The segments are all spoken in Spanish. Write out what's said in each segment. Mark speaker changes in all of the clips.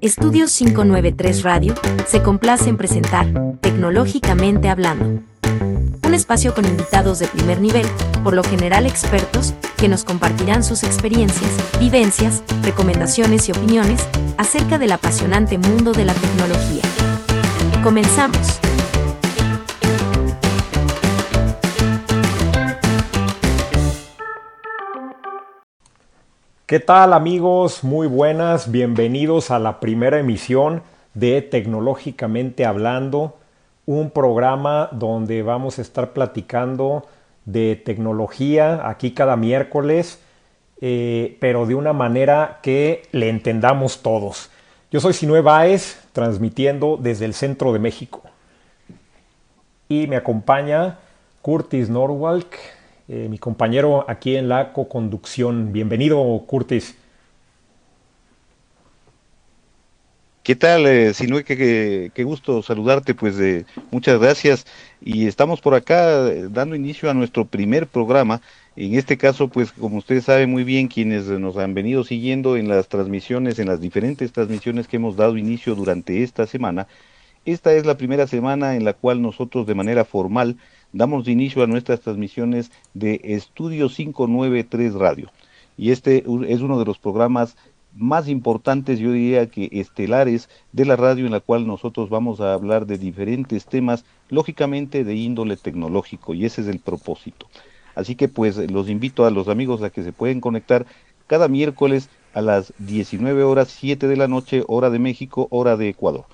Speaker 1: Estudios 593 Radio se complace en presentar Tecnológicamente Hablando. Un espacio con invitados de primer nivel, por lo general expertos, que nos compartirán sus experiencias, vivencias, recomendaciones y opiniones acerca del apasionante mundo de la tecnología. Comenzamos.
Speaker 2: ¿Qué tal amigos? Muy buenas, bienvenidos a la primera emisión de Tecnológicamente Hablando, un programa donde vamos a estar platicando de tecnología aquí cada miércoles, eh, pero de una manera que le entendamos todos. Yo soy Sinue Baez, transmitiendo desde el centro de México. Y me acompaña Curtis Norwalk, eh, mi compañero aquí en la co-conducción. Bienvenido, Curtis.
Speaker 3: ¿Qué tal, eh, Sinue? Qué, qué, gusto saludarte, pues eh, muchas gracias. Y estamos por acá eh, dando inicio a nuestro primer programa. En este caso, pues como ustedes saben muy bien, quienes nos han venido siguiendo en las transmisiones, en las diferentes transmisiones que hemos dado inicio durante esta semana, esta es la primera semana en la cual nosotros de manera formal damos inicio a nuestras transmisiones de Estudio 593 Radio. Y este es uno de los programas más importantes, yo diría que estelares de la radio en la cual nosotros vamos a hablar de diferentes temas, lógicamente de índole tecnológico, y ese es el propósito. Así que pues los invito a los amigos a que se pueden conectar cada miércoles a las 19 horas 7 de la noche, hora de México, hora de Ecuador.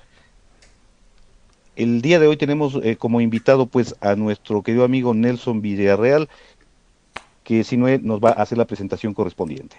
Speaker 3: El día de hoy tenemos eh, como invitado pues a nuestro querido amigo Nelson Villarreal, que si no nos va a hacer la presentación correspondiente.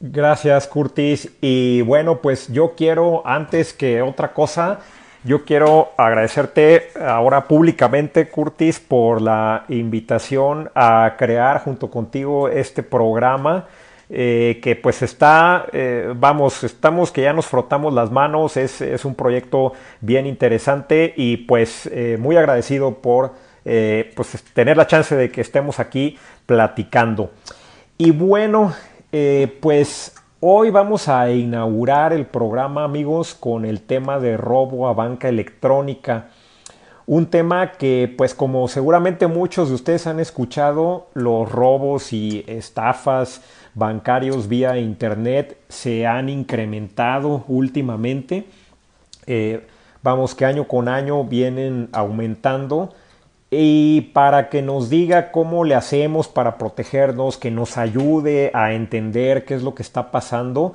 Speaker 2: Gracias, Curtis. Y bueno, pues yo quiero, antes que otra cosa, yo quiero agradecerte ahora públicamente, Curtis, por la invitación a crear junto contigo este programa eh, que pues está, eh, vamos, estamos que ya nos frotamos las manos, es, es un proyecto bien interesante y pues eh, muy agradecido por pues, tener la chance de que estemos aquí platicando. Y bueno, pues hoy vamos a inaugurar el programa amigos con el tema de robo a banca electrónica. Un tema que, pues como seguramente muchos de ustedes han escuchado, los robos y estafas bancarios vía Internet se han incrementado últimamente. Eh, vamos que año con año vienen aumentando. Y para que nos diga cómo le hacemos para protegernos, que nos ayude a entender qué es lo que está pasando,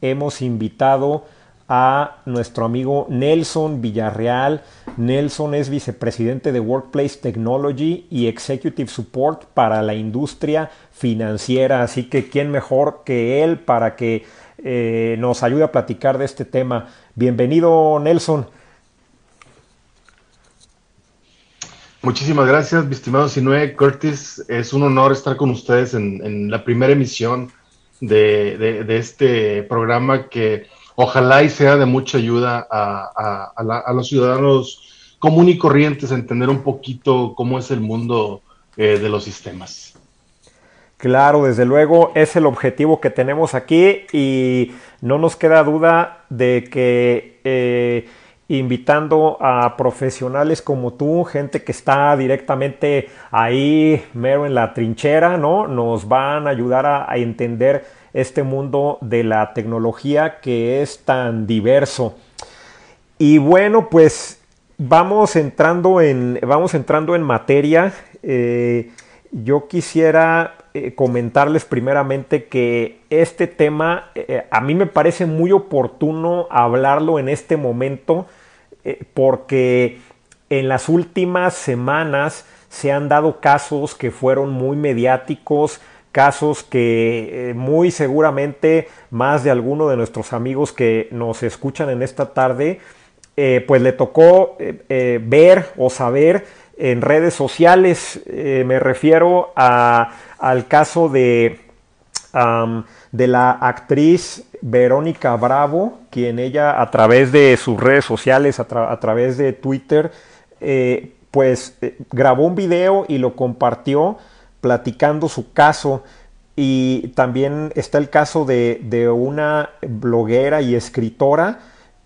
Speaker 2: hemos invitado a nuestro amigo Nelson Villarreal. Nelson es vicepresidente de Workplace Technology y Executive Support para la industria financiera. Así que, ¿quién mejor que él para que eh, nos ayude a platicar de este tema? Bienvenido, Nelson.
Speaker 4: Muchísimas gracias, mi estimado Sinue Curtis. Es un honor estar con ustedes en, la primera emisión de este programa que ojalá y sea de mucha ayuda a, los ciudadanos común y corrientes a entender un poquito cómo es el mundo eh, de los sistemas.
Speaker 2: Claro, desde luego es el objetivo que tenemos aquí y no nos queda duda de que eh, invitando a profesionales como tú, gente que está directamente ahí, mero en la trinchera, ¿no? Nos van a ayudar a entender este mundo de la tecnología que es tan diverso. Y bueno, pues vamos entrando en, vamos entrando en materia. Eh, yo quisiera eh, comentarles primeramente que este tema eh, a mí me parece muy oportuno hablarlo en este momento porque en las últimas semanas se han dado casos que fueron muy mediáticos, casos que eh, muy seguramente más de alguno de nuestros amigos que nos escuchan en esta tarde, eh, pues le tocó eh, ver o saber en redes sociales. me refiero a, al caso de, de la actriz Verónica Bravo, quien ella a través de sus redes sociales, a, a través de Twitter, pues grabó un video y lo compartió platicando su caso y también está el caso de, de una bloguera y escritora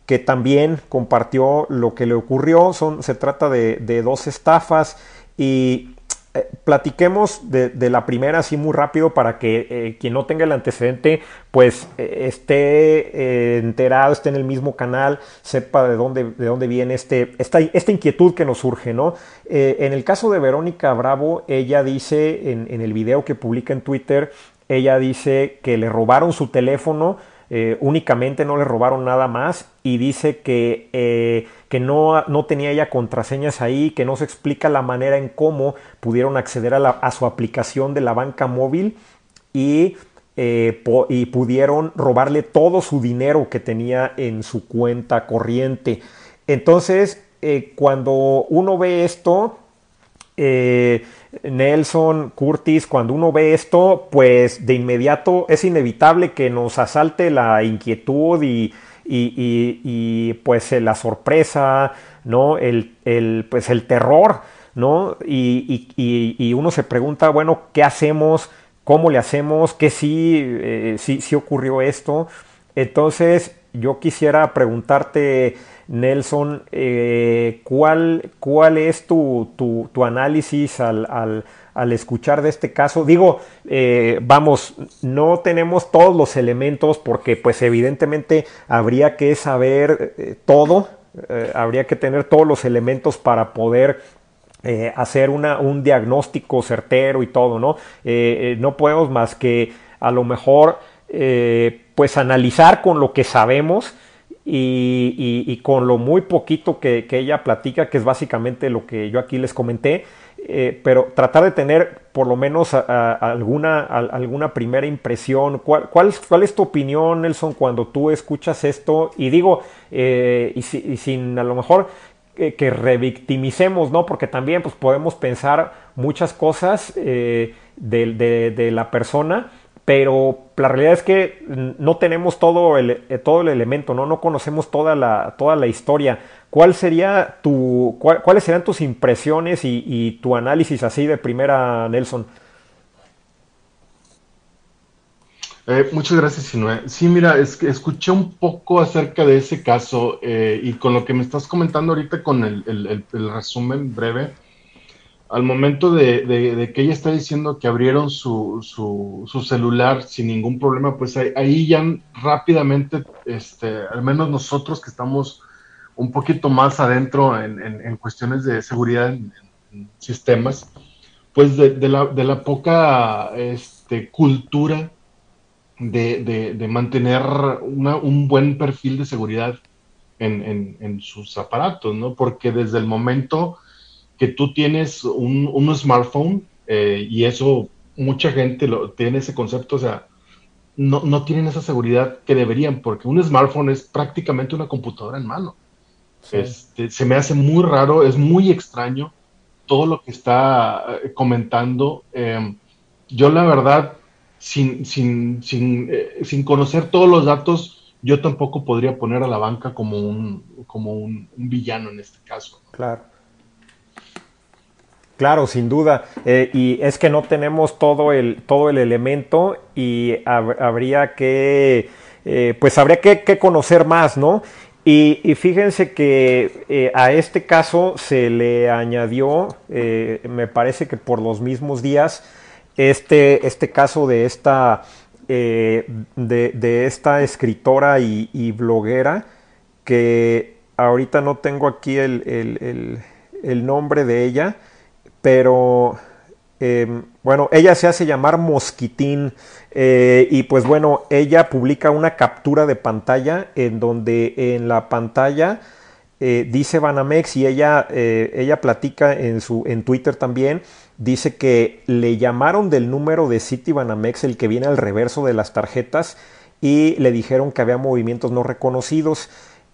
Speaker 2: que también compartió lo que le ocurrió. Son, se trata de, de dos estafas y eh, platiquemos de, la primera así muy rápido para que eh, quien no tenga el antecedente pues eh, esté enterado, esté en el mismo canal, sepa de dónde, de dónde viene este, esta, esta inquietud que nos surge, ¿no? en el caso de Verónica Bravo, ella dice en, en el video que publica en Twitter, ella dice que le robaron su teléfono, únicamente no le robaron nada más y dice que que no, no, tenía ella contraseñas ahí, que no se explica la manera en cómo pudieron acceder a, su aplicación de la banca móvil y, eh, y, pudieron robarle todo su dinero que tenía en su cuenta corriente. Entonces, eh, cuando uno ve esto, eh, Nelson, Curtis, cuando uno ve esto, pues de inmediato es inevitable que nos asalte la inquietud y y, pues eh, la sorpresa, ¿no? El, pues el terror, ¿no? Y, uno se pregunta, bueno, ¿qué hacemos? ¿Cómo le hacemos? ¿Qué sí, eh, sí, ocurrió esto? Entonces, yo quisiera preguntarte, Nelson, eh, ¿cuál, ¿cuál es tu, tu, análisis al al escuchar de este caso. Digo, eh, vamos, no tenemos todos los elementos porque pues evidentemente habría que saber eh, todo, habría que tener todos los elementos para poder hacer una, un diagnóstico certero y todo, ¿no? no podemos más que a lo mejor pues analizar con lo que sabemos. Y, con lo muy poquito que, ella platica, que es básicamente lo que yo aquí les comenté, eh, pero tratar de tener por lo menos alguna, alguna primera impresión. ¿Cuál, cuál, es tu opinión, Nelson, cuando tú escuchas esto? Y digo, eh, y, sin a lo mejor que revictimicemos, ¿no? Porque también pues, podemos pensar muchas cosas eh, de, la persona, pero la realidad es que no tenemos todo el, todo el elemento, ¿no? No conocemos toda la, toda la historia. ¿Cuál sería tu, ¿Cuáles serían tus impresiones y, tu análisis así de primera, Nelson?
Speaker 4: Eh, muchas gracias, Sinue. Sí, mira, es que escuché un poco acerca de ese caso eh, y con lo que me estás comentando ahorita con el, resumen breve, al momento de, que ella está diciendo que abrieron su, celular sin ningún problema, pues ahí, ahí, ya rápidamente, este, al menos nosotros que estamos un poquito más adentro en, cuestiones de seguridad en, sistemas, pues de, la, poca este, cultura de, mantener un buen perfil de seguridad en, sus aparatos, ¿no? Porque desde el momento que tú tienes un, smartphone, eh, y eso mucha gente lo, tiene ese concepto, o sea, no, no tienen esa seguridad que deberían, porque un smartphone es prácticamente una computadora en mano. Este, se me hace muy raro, es muy extraño todo lo que está eh, comentando. Em, yo la verdad, sin, sin, sin, eh, sin, conocer todos los datos, yo tampoco podría poner a la banca como un, como un, villano en este caso.
Speaker 2: Claro. Claro, sin duda. Eh, y es que no tenemos todo el, todo el elemento y habría que, pues habría que, que, conocer más, ¿no? Y, fíjense que eh, a este caso se le añadió, eh, me parece que por los mismos días, este, este caso de esta, eh, de, esta escritora y, bloguera, que ahorita no tengo aquí el, el nombre de ella, pero Em, bueno, ella se hace llamar Mosquitín eh, y pues bueno, ella publica una captura de pantalla en donde en la pantalla eh, dice Banamex y ella, eh, ella platica en, su, en Twitter también, dice que le llamaron del número de City Banamex, el que viene al reverso de las tarjetas, y le dijeron que había movimientos no reconocidos.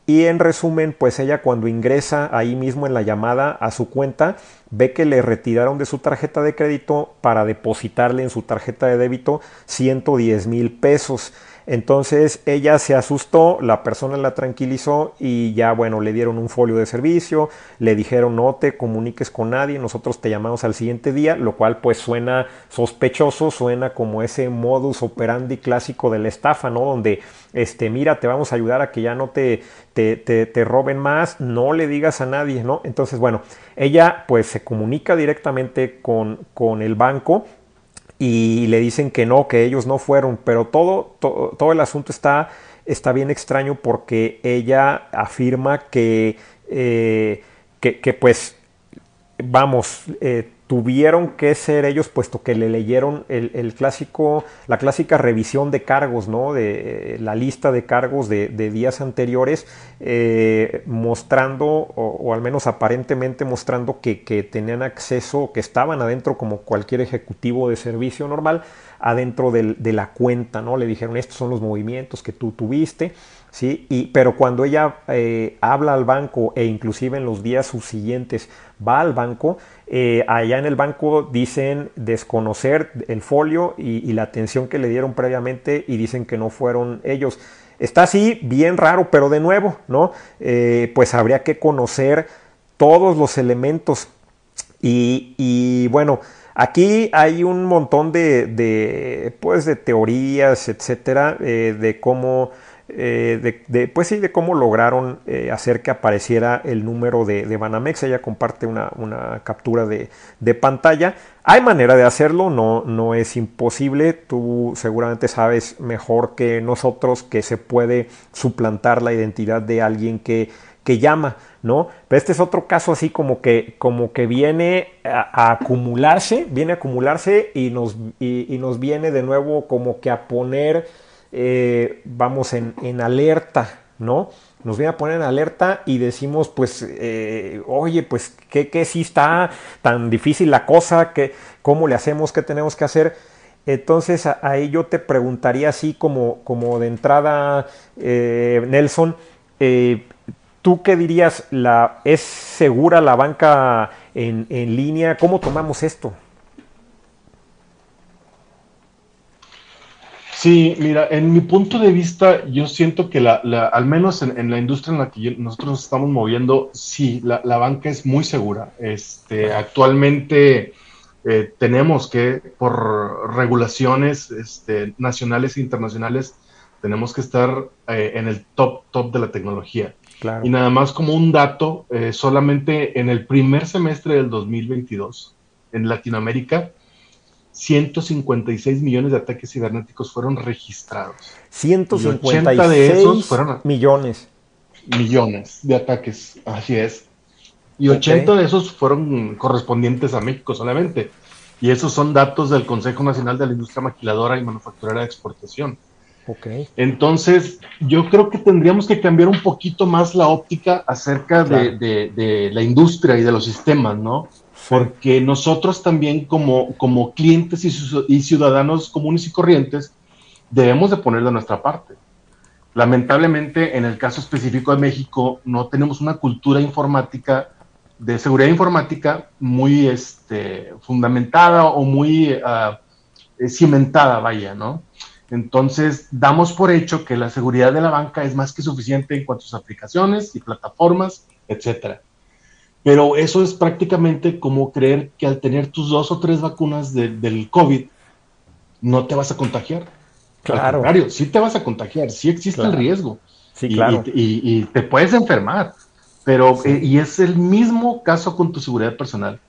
Speaker 2: Y en resumen, pues ella cuando ingresa ahí mismo en la llamada a su cuenta, ve que le retiraron de su tarjeta de crédito para depositarle en su tarjeta de débito 110 mil pesos. Entonces ella se asustó, la persona la tranquilizó y ya bueno, le dieron un folio de servicio, le dijeron no te comuniques con nadie, nosotros te llamamos al siguiente día, lo cual pues suena sospechoso, suena como ese modus operandi clásico de la estafa, ¿no? Donde, este, mira, te vamos a ayudar a que ya no te, te, te, roben más, no le digas a nadie, ¿no? Entonces, bueno, ella pues se comunica directamente con, con el banco y le dicen que no, que ellos no fueron, pero todo, todo, el asunto está, está bien extraño porque ella afirma que, eh, que, que, pues, vamos, eh, tuvieron que ser ellos, puesto que le leyeron el, clásico, la clásica revisión de cargos, ¿no? De eh, la lista de cargos de, días anteriores, eh, mostrando, o, al menos aparentemente mostrando que, que, tenían acceso, que estaban adentro como cualquier ejecutivo de servicio normal, adentro de la cuenta, ¿no? Le dijeron, estos son los movimientos que tú tuviste, ¿sí? Y, pero cuando ella eh, habla al banco e inclusive en los días subsiguientes va al banco, eh, allá en el banco dicen desconocer el folio y, la atención que le dieron previamente y dicen que no fueron ellos. Está así, bien raro, pero de nuevo, ¿no? Eh, pues habría que conocer todos los elementos. Y, bueno, aquí hay un montón de, pues, de teorías, etcétera, eh, de cómo eh, de, pues sí, de cómo lograron eh, hacer que apareciera el número de, de Banamex. Ella comparte una, captura de, pantalla. Hay manera de hacerlo, no, no es imposible. Tú seguramente sabes mejor que nosotros que se puede suplantar la identidad de alguien que, que llama, ¿no? Pero este es otro caso así como que, como que viene a, acumularse, viene a acumularse y nos, y nos viene de nuevo como que a poner eh, vamos en, alerta, ¿no? Nos viene a poner en alerta y decimos, pues, eh, oye, pues, ¿qué, ¿qué, sí está tan difícil la cosa? ¿Qué, ¿Cómo le hacemos? ¿Qué tenemos que hacer? Entonces ahí yo te preguntaría así como, como de entrada, eh, Nelson, ¿tú qué dirías? La, ¿Es segura la banca en, en línea? ¿Cómo tomamos esto?
Speaker 4: Sí, mira, en mi punto de vista, yo siento que la, al menos en, la industria en la que nosotros nos estamos moviendo, sí, la, banca es muy segura. Este, actualmente eh, tenemos que, por regulaciones este, nacionales e internacionales, tenemos que estar eh, en el top, top de la tecnología. Y nada más como un dato, eh, solamente en el primer semestre del 2022, en Latinoamérica, 156 millones de ataques cibernéticos fueron registrados.
Speaker 2: 156 de esos fueron millones.
Speaker 4: Millones de ataques, así es. Y 80 de esos fueron correspondientes a México solamente. Y esos son datos del Consejo Nacional de la Industria Maquiladora y Manufacturera de Exportación. Okay. Entonces, yo creo que tendríamos que cambiar un poquito más la óptica acerca de, de, la industria y de los sistemas, ¿no? porque nosotros también como, como clientes y, ciudadanos comunes y corrientes debemos de poner de nuestra parte. Lamentablemente, en el caso específico de México, no tenemos una cultura informática de seguridad informática muy este, fundamentada o muy eh, cimentada, vaya, ¿no? Entonces, damos por hecho que la seguridad de la banca es más que suficiente en cuanto a sus aplicaciones y plataformas, etcétera. Pero eso es prácticamente como creer que al tener tus dos o tres vacunas del COVID, no te vas a contagiar. Claro. Al sí te vas a contagiar, sí existe el riesgo. Sí, y, claro. Y, te puedes enfermar. Pero, eh, y es el mismo caso con tu seguridad personal.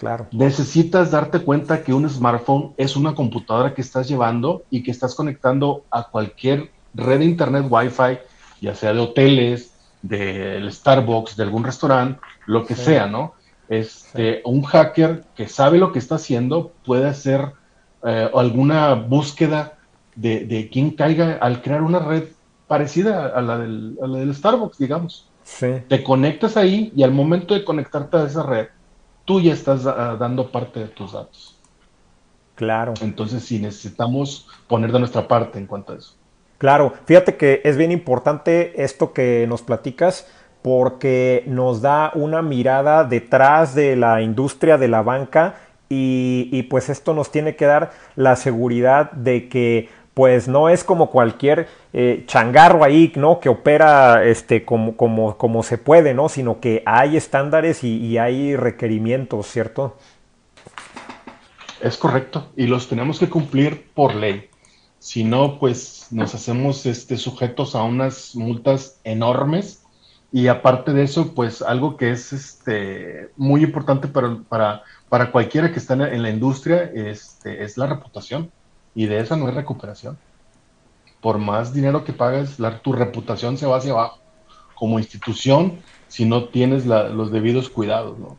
Speaker 4: Claro. Necesitas darte cuenta que un smartphone es una computadora que estás llevando y que estás conectando a cualquier red de internet Wi-Fi, ya sea de hoteles, del Starbucks, de algún restaurante, lo que sea, ¿no? Este, Un hacker que sabe lo que está haciendo puede hacer eh, alguna búsqueda de, de quién caiga al crear una red parecida a la del, a la del Starbucks, digamos. Te conectas ahí y al momento de conectarte a esa red, tú ya estás ah, dando parte de tus datos.
Speaker 2: Claro.
Speaker 4: Entonces sí necesitamos poner de nuestra parte en cuanto a eso.
Speaker 2: Claro, fíjate que es bien importante esto que nos platicas porque nos da una mirada detrás de la industria de la banca y, pues esto nos tiene que dar la seguridad de que pues no es como cualquier eh, changarro ahí, ¿no? Que opera este, como, como, como se puede, ¿no? Sino que hay estándares y, hay requerimientos, ¿cierto?
Speaker 4: Es correcto, y los tenemos que cumplir por ley. Si no, pues nos hacemos este, sujetos a unas multas enormes. Y aparte de eso, pues algo que es este, muy importante para, para, para cualquiera que está en la industria este, es la reputación. Y de esa no hay recuperación. Por más dinero que pagues, tu reputación se va hacia abajo como institución si no tienes los debidos cuidados. ¿no?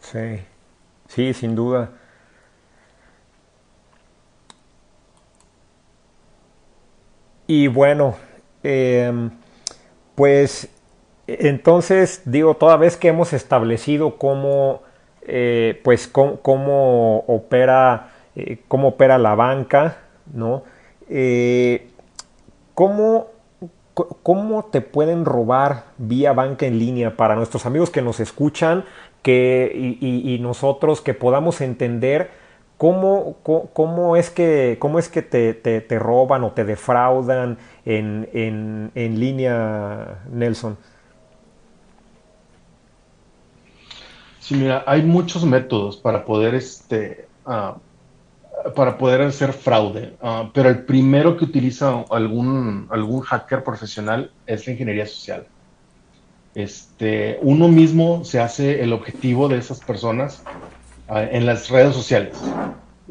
Speaker 2: Sí, sí, sin duda. Y bueno, em, pues entonces digo, toda vez que hemos establecido cómo, eh, pues cómo, opera, eh, cómo opera la banca, ¿no? Eh, ¿cómo, te pueden robar vía banca en línea para nuestros amigos que nos escuchan que, y nosotros que podamos entender? ¿Cómo, cómo, es que, cómo es que te, te, roban o te defraudan en, en, en, línea, Nelson?
Speaker 4: Sí, mira, hay muchos métodos para poder, este, uh, para poder hacer fraude, uh, pero el primero que utiliza algún, algún hacker profesional es la ingeniería social. Este, uno mismo se hace el objetivo de esas personas en las redes sociales.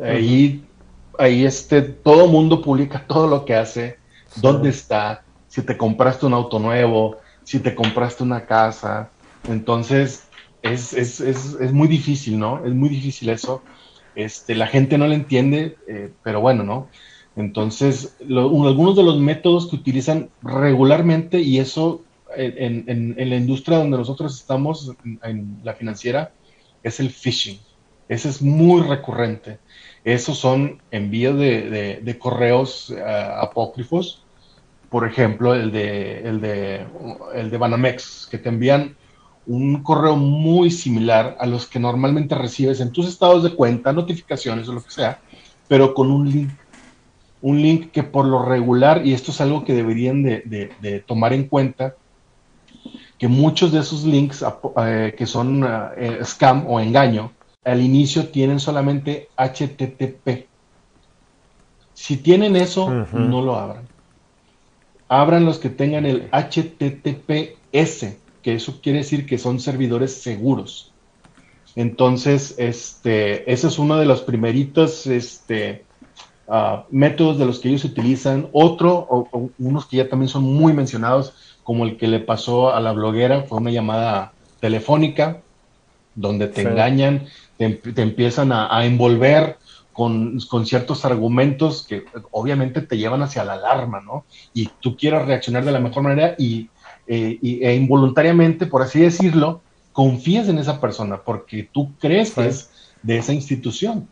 Speaker 4: Ahí, ahí este, todo mundo publica todo lo que hace, dónde está, si te compraste un auto nuevo, si te compraste una casa. Entonces, es, es, es, es muy difícil, ¿no? Es muy difícil eso. Este, la gente no lo entiende, eh, pero bueno, ¿no? Entonces, algunos de los métodos que utilizan regularmente, y eso en, en, en la industria donde nosotros estamos, en la financiera, es el phishing. Ese es muy recurrente. Esos son envíos de, correos eh, apócrifos. Por ejemplo, el de, el, de, el de Banamex, que te envían un correo muy similar a los que normalmente recibes en tus estados de cuenta, notificaciones o lo que sea, pero con un link. Un link que por lo regular, y esto es algo que deberían de, tomar en cuenta, que muchos de esos links eh, que son eh, scam o engaño, al inicio tienen solamente HTTP. Si tienen eso, no lo abran. Abran los que tengan el HTTPS, que eso quiere decir que son servidores seguros. Entonces, este, ese es uno de los primeritos este, ah, métodos de los que ellos utilizan. Otro, o, unos que ya también son muy mencionados, como el que le pasó a la bloguera, fue una llamada telefónica donde te engañan te, empiezan a, envolver con, ciertos argumentos que obviamente te llevan hacia la alarma, ¿no? Y tú quieres reaccionar de la mejor manera y, eh, e involuntariamente, por así decirlo, confías en esa persona porque tú crees que es de esa institución.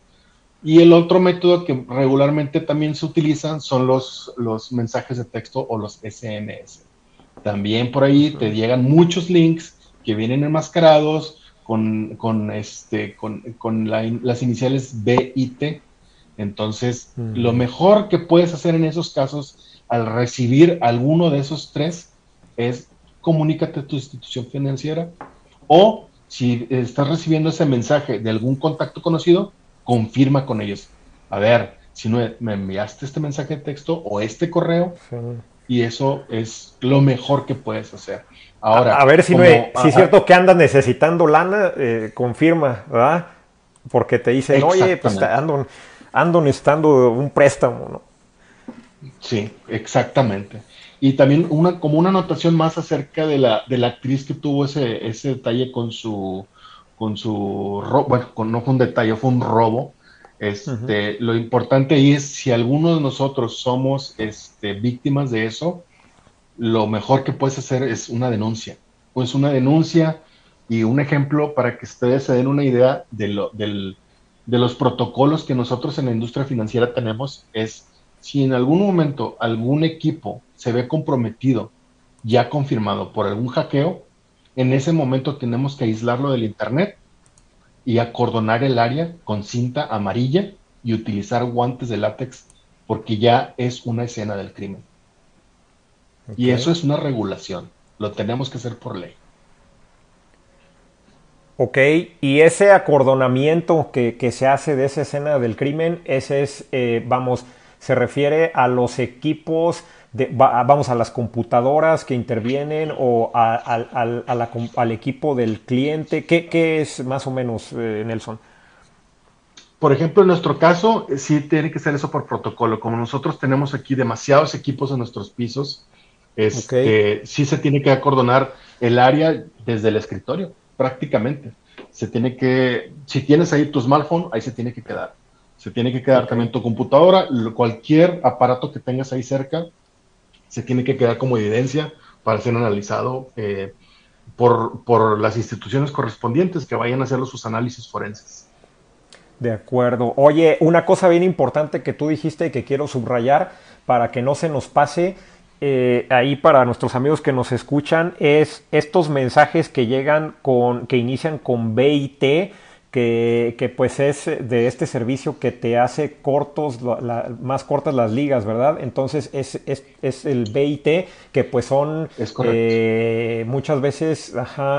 Speaker 4: Y el otro método que regularmente también se utilizan son los, los mensajes de texto o los SMS. También por ahí te llegan muchos links que vienen enmascarados con, con, este, con, con las iniciales B y T. Entonces, lo mejor que puedes hacer en esos casos al recibir alguno de esos tres es comunícate a tu institución financiera o si estás recibiendo ese mensaje de algún contacto conocido, confirma con ellos. A ver, si no me enviaste este mensaje de texto o este correo, y eso es lo mejor que puedes hacer. Ahora,
Speaker 2: a, ver si, no es, si es cierto que andas necesitando lana, eh, confirma, ¿verdad? Porque te dicen, oye, pues ando, ando necesitando un préstamo, ¿no?
Speaker 4: Sí, exactamente. Y también una, como una anotación más acerca de la, de la actriz que tuvo ese, ese detalle con su, con su bueno, no fue un detalle, fue un robo este, Lo importante ahí es si alguno de nosotros somos este, víctimas de eso, lo mejor que puedes hacer es una denuncia. Pues una denuncia y un ejemplo para que ustedes se den una idea de, lo, del, de los protocolos que nosotros en la industria financiera tenemos es si en algún momento algún equipo se ve comprometido, ya confirmado por algún hackeo, en ese momento tenemos que aislarlo del Internet y acordonar el área con cinta amarilla y utilizar guantes de látex porque ya es una escena del crimen. Y eso es una regulación, lo tenemos que hacer por ley.
Speaker 2: Ok, y ese acordonamiento que, se hace de esa escena del crimen, ese es, eh, vamos, se refiere a los equipos, de, vamos, a las computadoras que intervienen o al equipo del cliente. ¿Qué, es más o menos, eh, Nelson?
Speaker 4: Por ejemplo, en nuestro caso, eh, sí tiene que ser eso por protocolo. Como nosotros tenemos aquí demasiados equipos en nuestros pisos, este, sí se tiene que acordonar el área desde el escritorio prácticamente. Se tiene que, si tienes ahí tu smartphone, ahí se tiene que quedar. Se tiene que quedar también tu computadora, cualquier aparato que tengas ahí cerca, se tiene que quedar como evidencia para ser analizado eh, por, por, las instituciones correspondientes que vayan a hacer sus análisis forenses.
Speaker 2: De acuerdo. Oye, una cosa bien importante que tú dijiste y que quiero subrayar para que no se nos pase eh, ahí para nuestros amigos que nos escuchan es estos mensajes que llegan con, que inician con BIT, que, que pues es de este servicio que te hace cortos, más cortas las ligas, ¿verdad? Entonces es, es, es el BIT, que pues son eh, muchas veces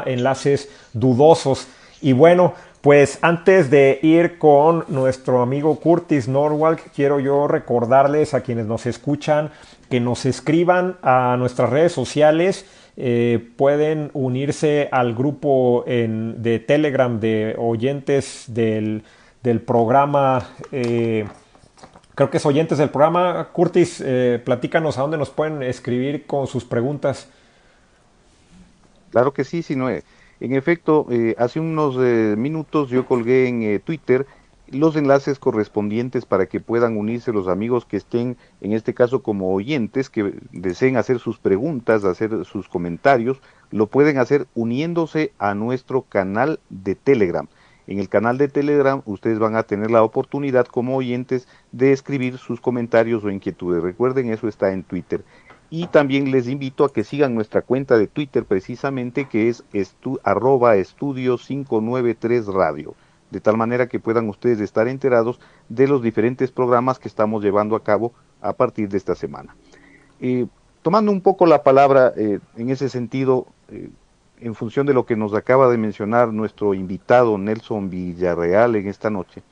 Speaker 2: enlaces dudosos. Y bueno, pues antes de ir con nuestro amigo Curtis Norwalk, quiero yo recordarles a quienes nos escuchan que nos escriban a nuestras redes sociales. Eh, pueden unirse al grupo de Telegram de oyentes del, programa. Eh, creo que es oyentes del programa. Curtis, eh, platícanos a dónde nos pueden escribir con sus preguntas.
Speaker 3: Claro que sí, si no es. En efecto, hace unos minutos yo colgué en Twitter los enlaces correspondientes para que puedan unirse los amigos que estén, en este caso como oyentes, que deseen hacer sus preguntas, hacer sus comentarios, lo pueden hacer uniéndose a nuestro canal de Telegram. En el canal de Telegram ustedes van a tener la oportunidad como oyentes de escribir sus comentarios o inquietudes. Recuerden, eso está en Twitter. Y también les invito a que sigan nuestra cuenta de Twitter precisamente que es arroba estudio 593 radio de tal manera que puedan ustedes estar enterados de los diferentes programas que estamos llevando a cabo a partir de esta semana. Eh, tomando un poco la palabra eh, en ese sentido, eh, en función de lo que nos acaba de mencionar nuestro invitado Nelson Villarreal en esta noche,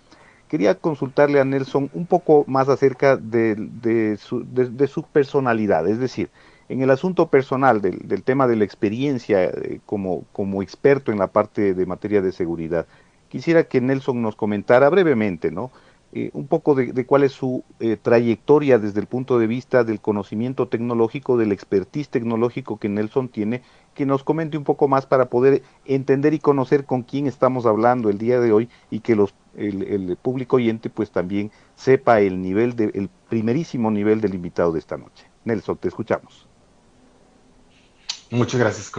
Speaker 3: quería consultarle a Nelson un poco más acerca de, su, personalidad, es decir, en el asunto personal del, tema de la experiencia como, como experto en la parte de materia de seguridad, Quisiera que Nelson nos comentara brevemente, ¿no? Eh, un poco de, cuál es su eh, trayectoria desde el punto de vista del conocimiento tecnológico, del expertise tecnológico que Nelson tiene, que nos comente un poco más para poder entender y conocer con quién estamos hablando el día de hoy y que los, el, público oyente pues también sepa el nivel, de, el primerísimo nivel del invitado de esta noche. Nelson, te escuchamos.
Speaker 4: Muchas gracias,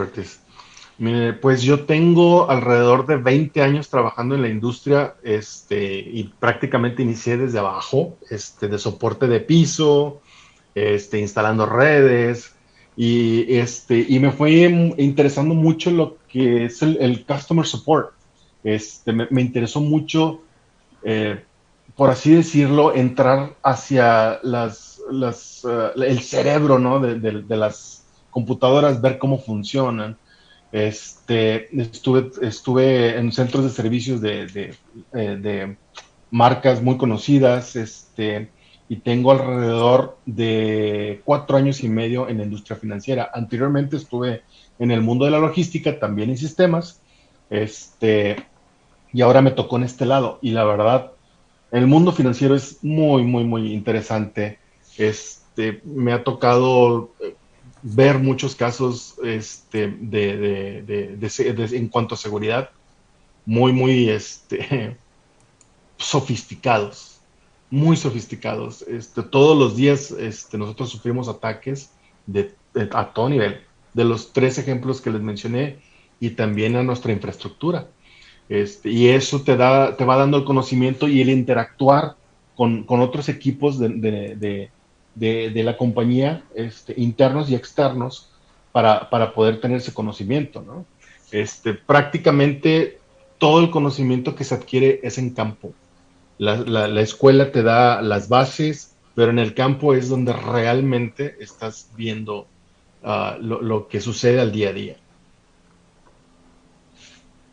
Speaker 4: Curtis pues yo tengo alrededor de 20 años trabajando en la industria este, y prácticamente inicié desde abajo, este, de soporte de piso, este, instalando redes y, este, y me fue interesando mucho lo que es el, customer support. Este, me, interesó mucho, eh, por así decirlo, entrar hacia las, las, eh, el cerebro ¿no? de, de las computadoras, ver cómo funcionan este, estuve, estuve en centros de servicios de, eh, marcas muy conocidas, este, y tengo alrededor de cuatro años y medio en la industria financiera. Anteriormente estuve en el mundo de la logística, también en sistemas, este, y ahora me tocó en este lado. Y la verdad, el mundo financiero es muy, muy, muy interesante. Este, me ha tocado eh, ver muchos casos este, de, en cuanto a seguridad muy, muy este, sofisticados, muy sofisticados. Este, todos los días este, nosotros sufrimos ataques de, a todo nivel, de los tres ejemplos que les mencioné y también a nuestra infraestructura. Este, y eso te, da, te va dando el conocimiento y el interactuar con, con otros equipos de, de, la compañía, este, internos y externos, para, poder tener ese conocimiento, ¿no? Este, prácticamente todo el conocimiento que se adquiere es en campo. la, escuela te da las bases, pero en el campo es donde realmente estás viendo ah, lo, que sucede al día a día.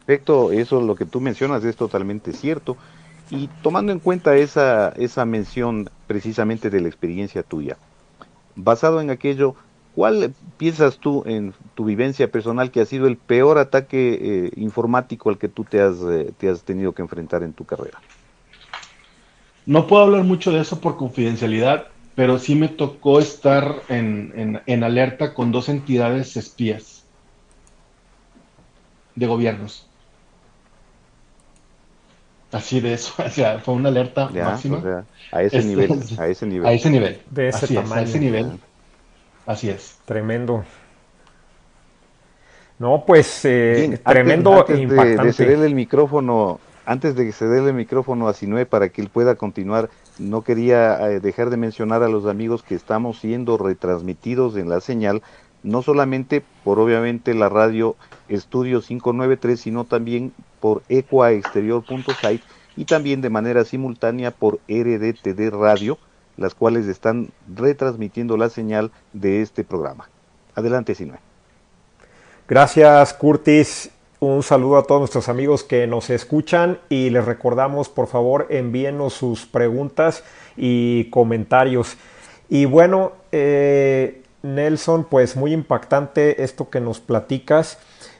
Speaker 3: Perfecto, eso lo que tú mencionas es totalmente cierto. Y tomando en cuenta esa, esa mención precisamente de la experiencia tuya, basado en aquello, ¿cuál piensas tú en tu vivencia personal que ha sido el peor ataque eh, informático al que tú te has, eh, te has tenido que enfrentar en tu carrera?
Speaker 4: No puedo hablar mucho de eso por confidencialidad, pero sí me tocó estar en, alerta con dos entidades espías de gobiernos. Así de eso, o sea, fue una alerta máxima.
Speaker 3: a ese nivel, a ese nivel.
Speaker 4: A ese nivel. De ese tamaño. a ese nivel. Así es.
Speaker 2: Tremendo. No, pues eh, tremendo
Speaker 3: e impactante. De, el micrófono antes de que se dé el micrófono a Sinue para que él pueda continuar, no quería eh, dejar de mencionar a los amigos que estamos siendo retransmitidos en la señal, no solamente por obviamente la radio Estudio 593, sino también por ecuaexterior.site y también de manera simultánea por RDTD Radio, las cuales están retransmitiendo la señal de este programa. Adelante, Sinue.
Speaker 2: Gracias, Curtis. Un saludo a todos nuestros amigos que nos escuchan y les recordamos, por favor, envíenos sus preguntas y comentarios. Y bueno, eh, Nelson, pues muy impactante esto que nos platicas.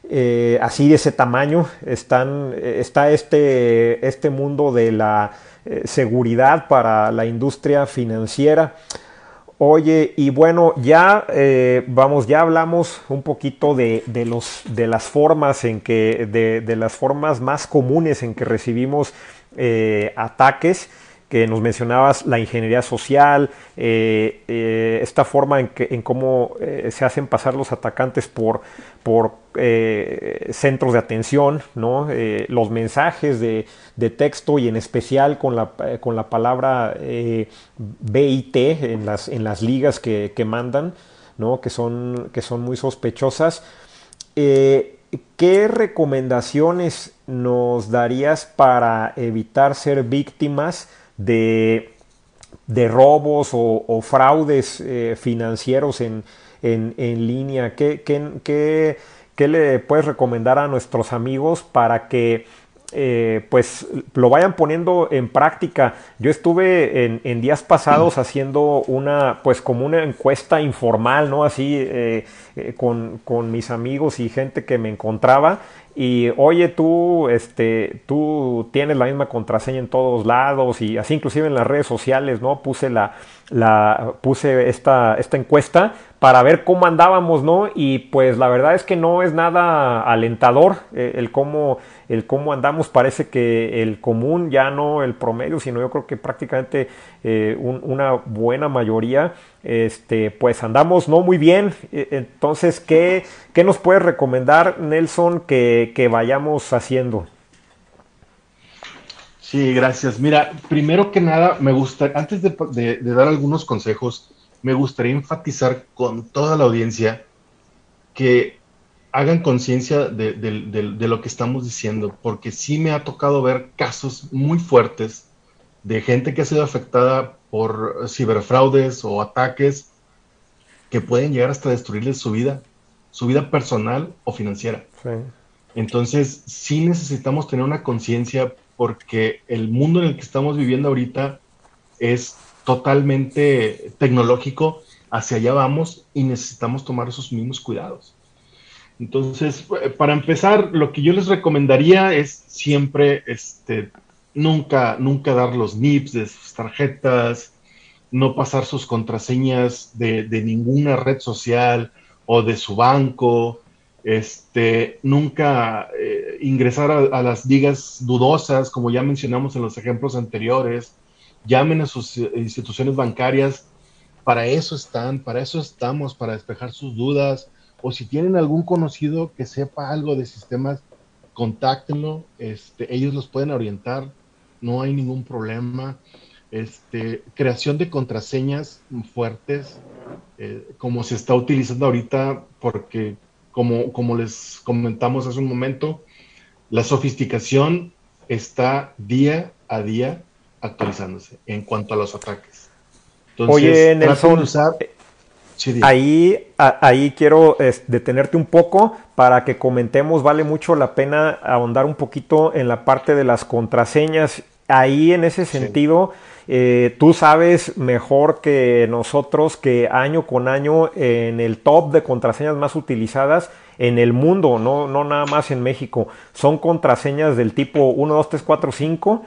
Speaker 2: Eh, así de ese tamaño están, está este, este mundo de la eh, seguridad para la industria financiera. Oye, y bueno, ya eh, vamos, ya hablamos un poquito de, los, de las formas en que, de, las formas más comunes en que recibimos eh, ataques que nos mencionabas, la ingeniería social, eh, eh, esta forma en, que, en cómo eh, se hacen pasar los atacantes por, por centros de atención, ¿no? los mensajes de, texto y en especial con la, con la palabra BIT en las, en las ligas que, mandan, ¿no? que, son, que son muy sospechosas. ¿Qué recomendaciones nos darías para evitar ser víctimas de, de robos o, fraudes eh, financieros en, en, en línea? ¿Qué, qué, qué, le puedes recomendar a nuestros amigos para que eh, pues lo vayan poniendo en práctica. Yo estuve en, días pasados haciendo una, pues como una encuesta informal, ¿no? Así eh, con, con, mis amigos y gente que me encontraba y oye tú este tú tienes la misma contraseña en todos lados y así inclusive en las redes sociales no puse la, la puse esta esta encuesta para ver cómo andábamos no y pues la verdad es que no es nada alentador eh, el cómo el cómo andamos parece que el común ya no el promedio sino yo creo que prácticamente eh, una buena mayoría este, pues andamos no muy bien. E, entonces, ¿qué, qué nos puedes recomendar, Nelson, que, vayamos haciendo?
Speaker 4: Sí, gracias. Mira, primero que nada, me gusta, antes de, dar algunos consejos, me gustaría enfatizar con toda la audiencia que hagan conciencia de, de, lo que estamos diciendo, porque sí me ha tocado ver casos muy fuertes de gente que ha sido afectada por ciberfraudes o ataques que pueden llegar hasta destruirles su vida, su vida personal o financiera. Entonces, sí necesitamos tener una conciencia porque el mundo en el que estamos viviendo ahorita es totalmente tecnológico, hacia allá vamos y necesitamos tomar esos mismos cuidados. Entonces, para empezar, lo que yo les recomendaría es siempre este, nunca, nunca dar los NIPs de sus tarjetas, no pasar sus contraseñas de, ninguna red social o de su banco, este, nunca eh, ingresar a, las ligas dudosas, como ya mencionamos en los ejemplos anteriores, llamen a sus instituciones bancarias, para eso están, para eso estamos, para despejar sus dudas, o si tienen algún conocido que sepa algo de sistemas, contáctenlo, este, ellos los pueden orientar no hay ningún problema. Este, creación de contraseñas fuertes, eh, como se está utilizando ahorita, porque como, como les comentamos hace un momento, la sofisticación está día a día actualizándose en cuanto a los ataques.
Speaker 2: Entonces, Oye, Nelson, usar... ahí, ahí quiero detenerte un poco para que comentemos, vale mucho la pena ahondar un poquito en la parte de las contraseñas. Ahí en ese sentido, eh, tú sabes mejor que nosotros que año con año en el top de contraseñas más utilizadas en el mundo, no, no nada más en México, son contraseñas del tipo 1, 2, 3, 4, 5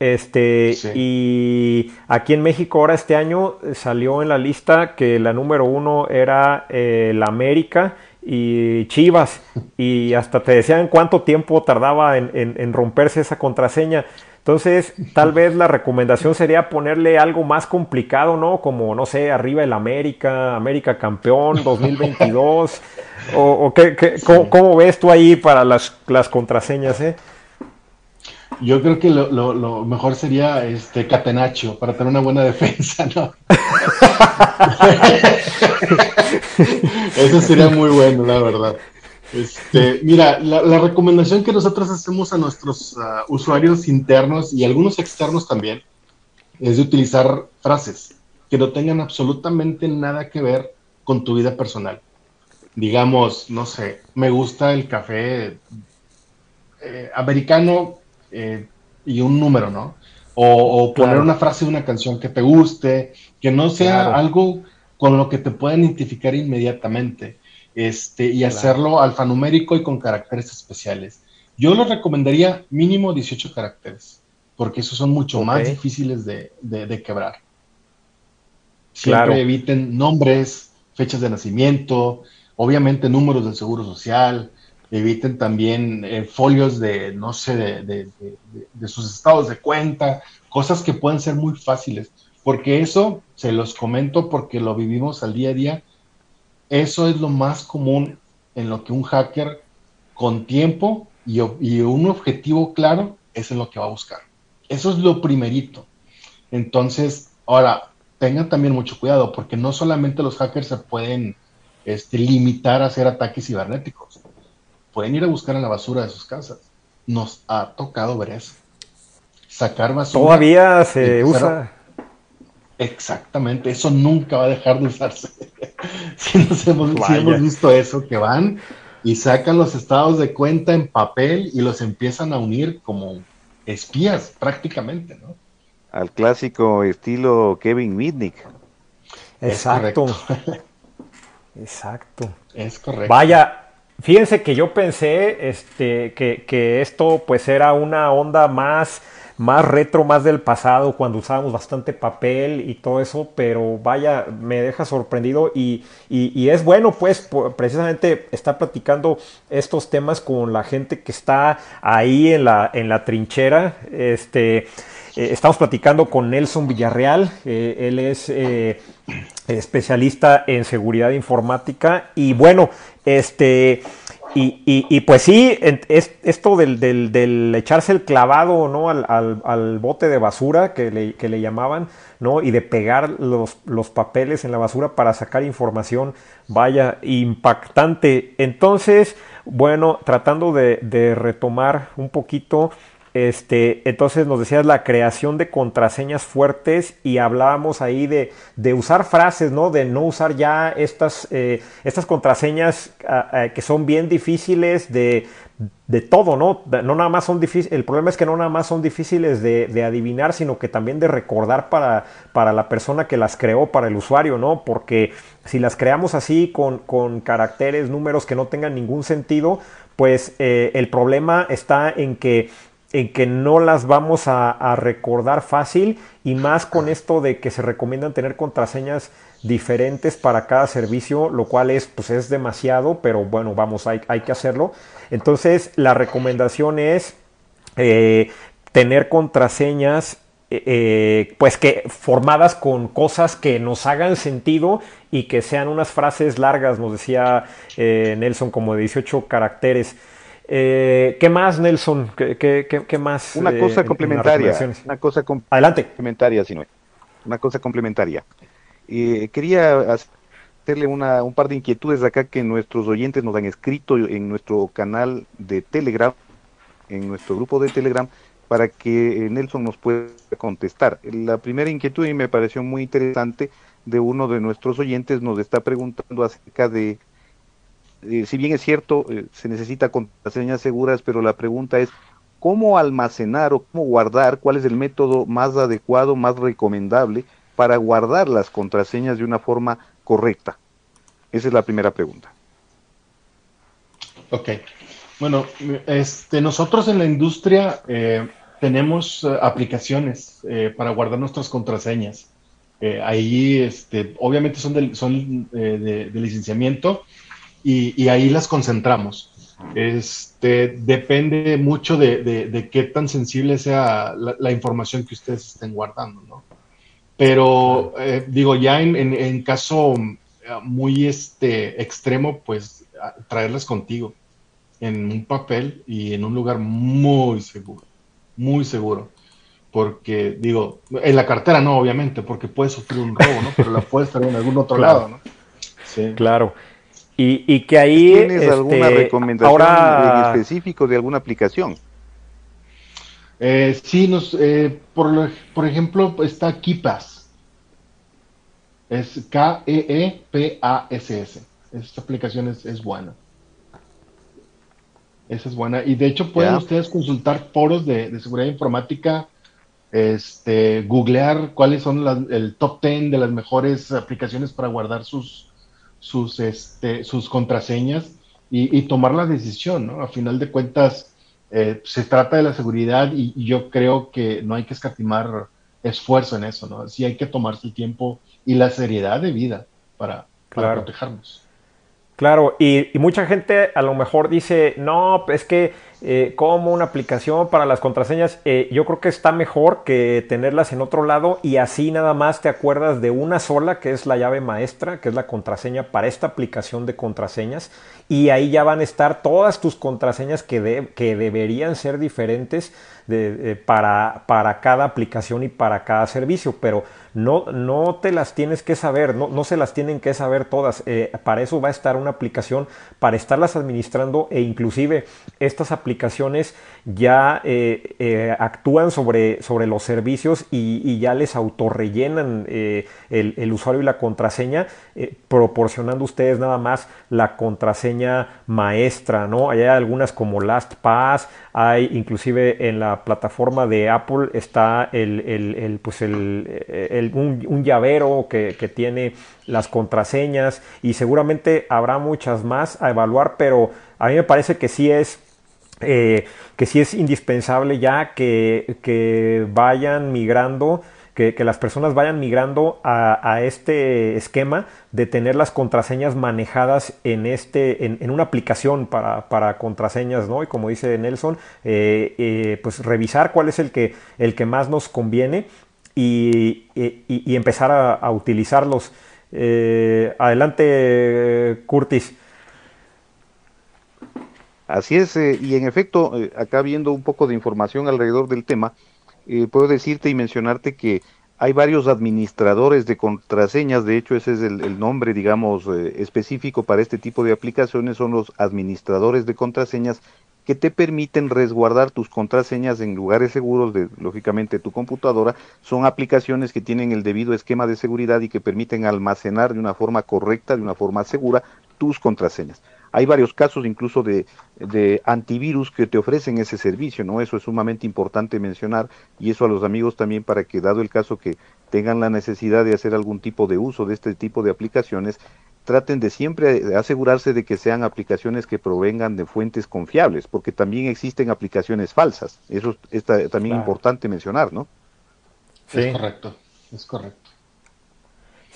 Speaker 2: este, y aquí en México ahora este año salió en la lista que la número uno era eh, la América y Chivas. Y hasta te decían cuánto tiempo tardaba en, romperse esa contraseña. Entonces, tal vez la recomendación sería ponerle algo más complicado, ¿no? Como, no sé, arriba el América, América campeón 2022. o, o qué, cómo, ves tú ahí para las, las contraseñas, eh?
Speaker 4: Yo creo que lo, mejor sería este Catenacho para tener una buena defensa, ¿no? Eso sería muy bueno, la verdad. Este, mira, la, recomendación que nosotros hacemos a nuestros uh, usuarios internos y algunos externos también es de utilizar frases que no tengan absolutamente nada que ver con tu vida personal. Digamos, no sé, me gusta el café eh, americano eh, y un número, ¿no? O, poner una frase de una canción que te guste, que no sea algo con lo que te puedan identificar inmediatamente, este, y hacerlo alfanumérico y con caracteres especiales. Yo lo recomendaría mínimo 18 caracteres, porque esos son mucho más difíciles de, quebrar. Siempre eviten nombres, fechas de nacimiento, obviamente números del seguro social, eviten también eh, folios de, no sé, de, sus estados de cuenta, cosas que pueden ser muy fáciles, porque eso, se los comento porque lo vivimos al día a día, eso es lo más común en lo que un hacker con tiempo y, un objetivo claro es en lo que va a buscar. Eso es lo primerito. Entonces, ahora, tengan también mucho cuidado, porque no solamente los hackers se pueden este, limitar a hacer ataques cibernéticos pueden ir a buscar en la basura de sus casas. Nos ha tocado ver eso. Sacar basura.
Speaker 2: Todavía se usa.
Speaker 4: Exactamente, eso nunca va a dejar de usarse. si, nos hemos, hemos visto eso, que van y sacan los estados de cuenta en papel y los empiezan a unir como espías prácticamente, ¿no?
Speaker 3: Al clásico estilo Kevin Mitnick.
Speaker 2: Exacto. Exacto.
Speaker 4: Es correcto.
Speaker 2: Vaya, Fíjense que yo pensé este, que, esto pues era una onda más, más retro, más del pasado, cuando usábamos bastante papel y todo eso, pero vaya, me deja sorprendido y, y, es bueno pues precisamente estar platicando estos temas con la gente que está ahí en la, en la trinchera. Este, eh, estamos platicando con Nelson Villarreal, eh, él es eh, especialista en seguridad informática y bueno, este... Y, pues sí, es, esto del, echarse el clavado ¿no? Al, bote de basura que le, que le, llamaban, ¿no? Y de pegar los, los, papeles en la basura para sacar información, vaya, impactante. Entonces, bueno, tratando de retomar un poquito este, entonces nos decías la creación de contraseñas fuertes y hablábamos ahí de, de usar frases, ¿no? De no usar ya estas, eh, estas contraseñas ah, ah, que son bien difíciles de, de todo, ¿no? No nada más son difíciles, el problema es que no nada más son difíciles de, de, adivinar, sino que también de recordar para, para la persona que las creó, para el usuario, ¿no? Porque si las creamos así con, con caracteres, números que no tengan ningún sentido, pues eh, el problema está en que en que no las vamos a, recordar fácil y más con esto de que se recomiendan tener contraseñas diferentes para cada servicio, lo cual es, pues es demasiado, pero bueno, vamos, hay, hay que hacerlo. Entonces, la recomendación es eh, tener contraseñas eh, eh, pues que formadas con cosas que nos hagan sentido y que sean unas frases largas, nos decía Nelson, como de 18 caracteres. Eh, ¿Qué más, Nelson? ¿Qué, más?
Speaker 3: Una cosa eh, complementaria. Una cosa
Speaker 2: Adelante.
Speaker 3: complementaria, si no Una cosa complementaria. Eh, quería hacerle una, un par de inquietudes acá que nuestros oyentes nos han escrito en nuestro canal de Telegram, en nuestro grupo de Telegram, para que Nelson nos pueda contestar. La primera inquietud y me pareció muy interesante de uno de nuestros oyentes nos está preguntando acerca de, si bien es cierto, se necesita contraseñas seguras, pero la pregunta es, ¿cómo almacenar o cómo guardar? ¿Cuál es el método más adecuado, más recomendable para guardar las contraseñas de una forma correcta? Esa es la primera pregunta.
Speaker 4: Ok. Bueno, este, nosotros en la industria eh, tenemos eh, aplicaciones eh, para guardar nuestras contraseñas. ahí, este, obviamente son, de, son de, licenciamiento y, ahí las concentramos. Este, depende mucho de, qué tan sensible sea la, información que ustedes estén guardando, ¿no? Pero digo, ya en, en, caso muy este, extremo, pues traerlas contigo en un papel y en un lugar muy seguro, muy seguro. Porque, digo, en la cartera no, obviamente, porque puede sufrir un robo, ¿no? Pero la puedes tener en algún otro lado, ¿no?
Speaker 2: Sí. Claro. Y, y que ahí...
Speaker 3: ¿Tienes este, alguna recomendación ahora... en específico de alguna aplicación?
Speaker 4: Eh, sí, nos, eh, por, por ejemplo, está KeePass. Es K-E-E-P-A-S-S. Esta aplicación es, es buena. Esa es buena. Y de hecho pueden ustedes consultar foros de, seguridad informática, este, googlear cuáles son el top 10 de las mejores aplicaciones para guardar sus, sus, este, sus contraseñas y, tomar la decisión, ¿no? A final de cuentas, eh, se trata de la seguridad y, yo creo que no hay que escatimar esfuerzo en eso, ¿no? Sí hay que tomarse el tiempo y la seriedad de vida para, para protegernos.
Speaker 2: Claro, y, mucha gente a lo mejor dice, no, es que eh, como una aplicación para las contraseñas, eh, yo creo que está mejor que tenerlas en otro lado y así nada más te acuerdas de una sola, que es la llave maestra, que es la contraseña para esta aplicación de contraseñas, y ahí ya van a estar todas tus contraseñas que, que deberían ser diferentes para, para cada aplicación y para cada servicio, pero no, no te las tienes que saber, no, no se las tienen que saber todas. Eh, para eso va a estar una aplicación para estarlas administrando e inclusive estas aplicaciones ya eh, eh, actúan sobre, sobre los servicios y, ya les autorrellenan el, el, usuario y la contraseña, proporcionando ustedes nada más la contraseña maestra, ¿no? Hay algunas como LastPass, hay inclusive en la plataforma de Apple está el, el, pues el, un, llavero que, que, tiene las contraseñas y seguramente habrá muchas más a evaluar, pero a mí me parece que sí es eh, que sí es indispensable ya que, vayan migrando que, las personas vayan migrando a, este esquema de tener las contraseñas manejadas en, este, en, una aplicación para, contraseñas, ¿no? Y como dice Nelson, eh, eh, pues revisar cuál es el que, el que más nos conviene y, empezar a, utilizarlos. Adelante, Curtis.
Speaker 3: Así es, y en efecto, acá viendo un poco de información alrededor del tema, eh, puedo decirte y mencionarte que hay varios administradores de contraseñas, de hecho ese es el, nombre, digamos, eh, específico para este tipo de aplicaciones, son los administradores de contraseñas que te permiten resguardar tus contraseñas en lugares seguros de, lógicamente, tu computadora. Son aplicaciones que tienen el debido esquema de seguridad y que permiten almacenar de una forma correcta, de una forma segura, tus contraseñas. Hay varios casos incluso de, antivirus que te ofrecen ese servicio, ¿no? Eso es sumamente importante mencionar y eso a los amigos también para que, dado el caso que tengan la necesidad de hacer algún tipo de uso de este tipo de aplicaciones, traten de siempre asegurarse de que sean aplicaciones que provengan de fuentes confiables, porque también existen aplicaciones falsas. Eso es también importante mencionar, ¿no?
Speaker 4: Sí. Es correcto, es correcto.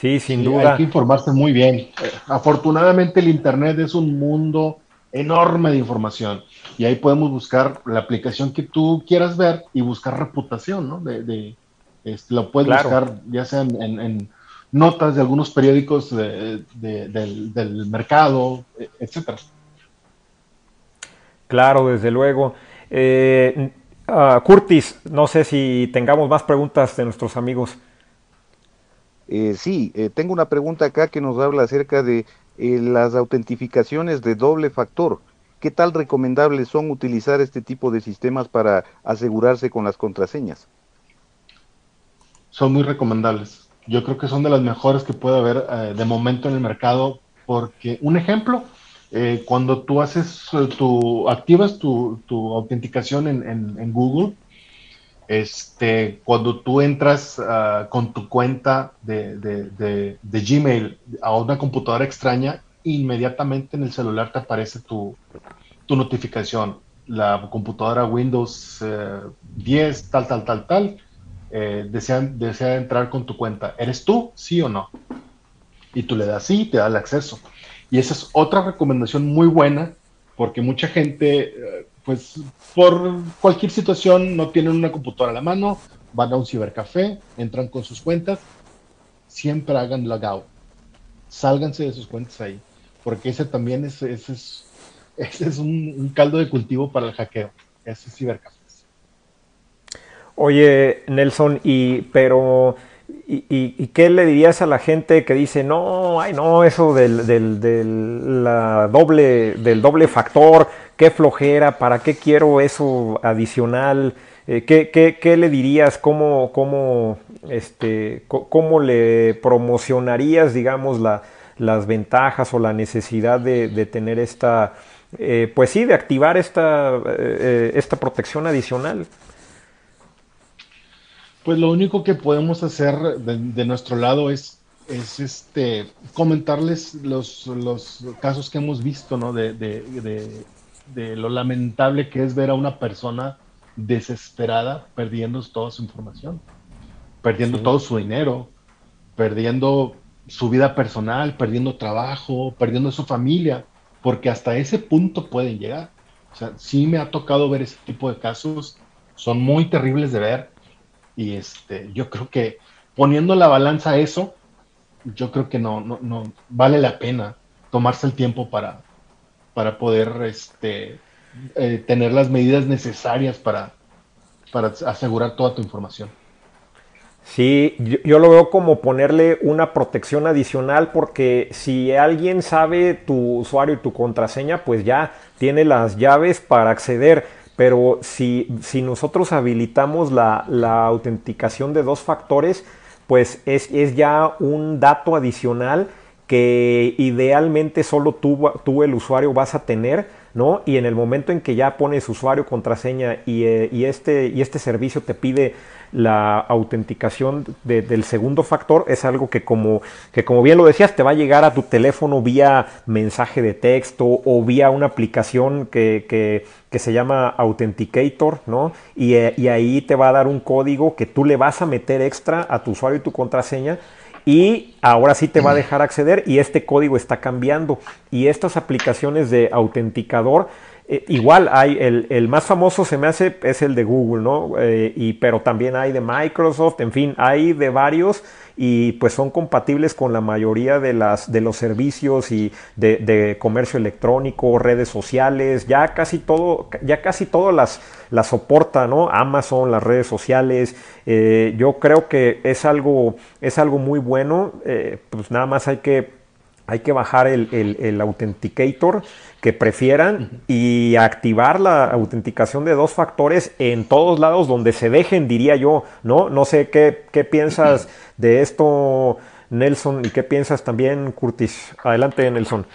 Speaker 2: Sí, sin duda.
Speaker 4: Hay que informarse muy bien. Afortunadamente el Internet es un mundo enorme de información y ahí podemos buscar la aplicación que tú quieras ver y buscar reputación, ¿no? De, este, lo puedes buscar ya sea en, notas de algunos periódicos del, mercado, e, etcétera.
Speaker 2: Claro, desde luego. Eh, ah, Curtis, no sé si tengamos más preguntas de nuestros amigos.
Speaker 3: Eh, sí, eh, tengo una pregunta acá que nos habla acerca de eh, las autentificaciones de doble factor. ¿qué tal recomendables son utilizar este tipo de sistemas para asegurarse con las contraseñas?
Speaker 4: Son muy recomendables. Yo creo que son de las mejores que puede haber eh, de momento en el mercado, porque un ejemplo, eh, cuando tú haces tu, activas tu, autenticación en, Google, este, cuando tú entras ah, con tu cuenta de, Gmail a una computadora extraña, inmediatamente en el celular te aparece tu, notificación. La computadora Windows 10, eh, tal, tal, tal, tal, desean, desea entrar con tu cuenta. ¿Eres tú? ¿Sí o no? Y tú le das sí, te da el acceso. Y esa es otra recomendación muy buena, porque mucha gente, eh, pues por cualquier situación, no tienen una computadora a la mano, van a un cibercafé, entran con sus cuentas, siempre hagan logout. Sálganse de sus cuentas ahí, porque ese también es, es, es un, caldo de cultivo para el hackeo, ese cibercafé.
Speaker 2: Oye, Nelson, y pero ¿Y, qué le dirías a la gente que dice, no, ay, no, eso del, del, doble, del doble factor, qué flojera, para qué quiero eso adicional? Eh, ¿qué, qué, qué, le dirías? ¿Cómo, cómo, este, cómo le promocionarías, digamos, la, las ventajas o la necesidad de, de tener esta, eh, pues sí, de activar esta, eh, esta protección adicional?
Speaker 4: Pues lo único que podemos hacer de, nuestro lado es, es este, comentarles los, los, casos que hemos visto, ¿no? De, de, lo lamentable que es ver a una persona desesperada perdiendo toda su información, perdiendo todo su dinero, perdiendo su vida personal, perdiendo trabajo, perdiendo su familia, porque hasta ese punto pueden llegar. O sea, sí me ha tocado ver ese tipo de casos, son muy terribles de ver y este, yo creo que poniendo la balanza a eso, yo creo que no, no, no vale la pena tomarse el tiempo para, para poder este, eh, tener las medidas necesarias para, asegurar toda tu información.
Speaker 2: Sí, yo, lo veo como ponerle una protección adicional porque si alguien sabe tu usuario y tu contraseña, pues ya tiene las llaves para acceder pero si, nosotros habilitamos la, autenticación de dos factores, pues es, es, ya un dato adicional que idealmente solo tú, tú el usuario vas a tener ¿no? Y en el momento en que ya pones usuario, contraseña y, eh, este, este servicio te pide la autenticación del segundo factor, es algo que como, bien lo decías, te va a llegar a tu teléfono vía mensaje de texto o vía una aplicación que se llama Authenticator, ¿no? Y, eh, y ahí te va a dar un código que tú le vas a meter extra a tu usuario y tu contraseña y ahora sí te va a dejar acceder y este código está cambiando. Y estas aplicaciones de autenticador, eh, igual hay, el, el, más famoso se me hace es el de Google, ¿no? Eh, y, pero también hay de Microsoft, en fin, hay de varios y pues son compatibles con la mayoría de, las, de los servicios y de, comercio electrónico, redes sociales, ya casi todo, ya casi todo las, las soporta, ¿no? Amazon, las redes sociales, eh, yo creo que es algo, es algo muy bueno, pues nada más hay que hay que bajar el, el, Authenticator que prefieran y activar la autenticación de dos factores en todos lados donde se dejen, diría yo, ¿no? No sé qué, qué piensas de esto, Nelson, y qué piensas también, Curtis. Adelante, Nelson.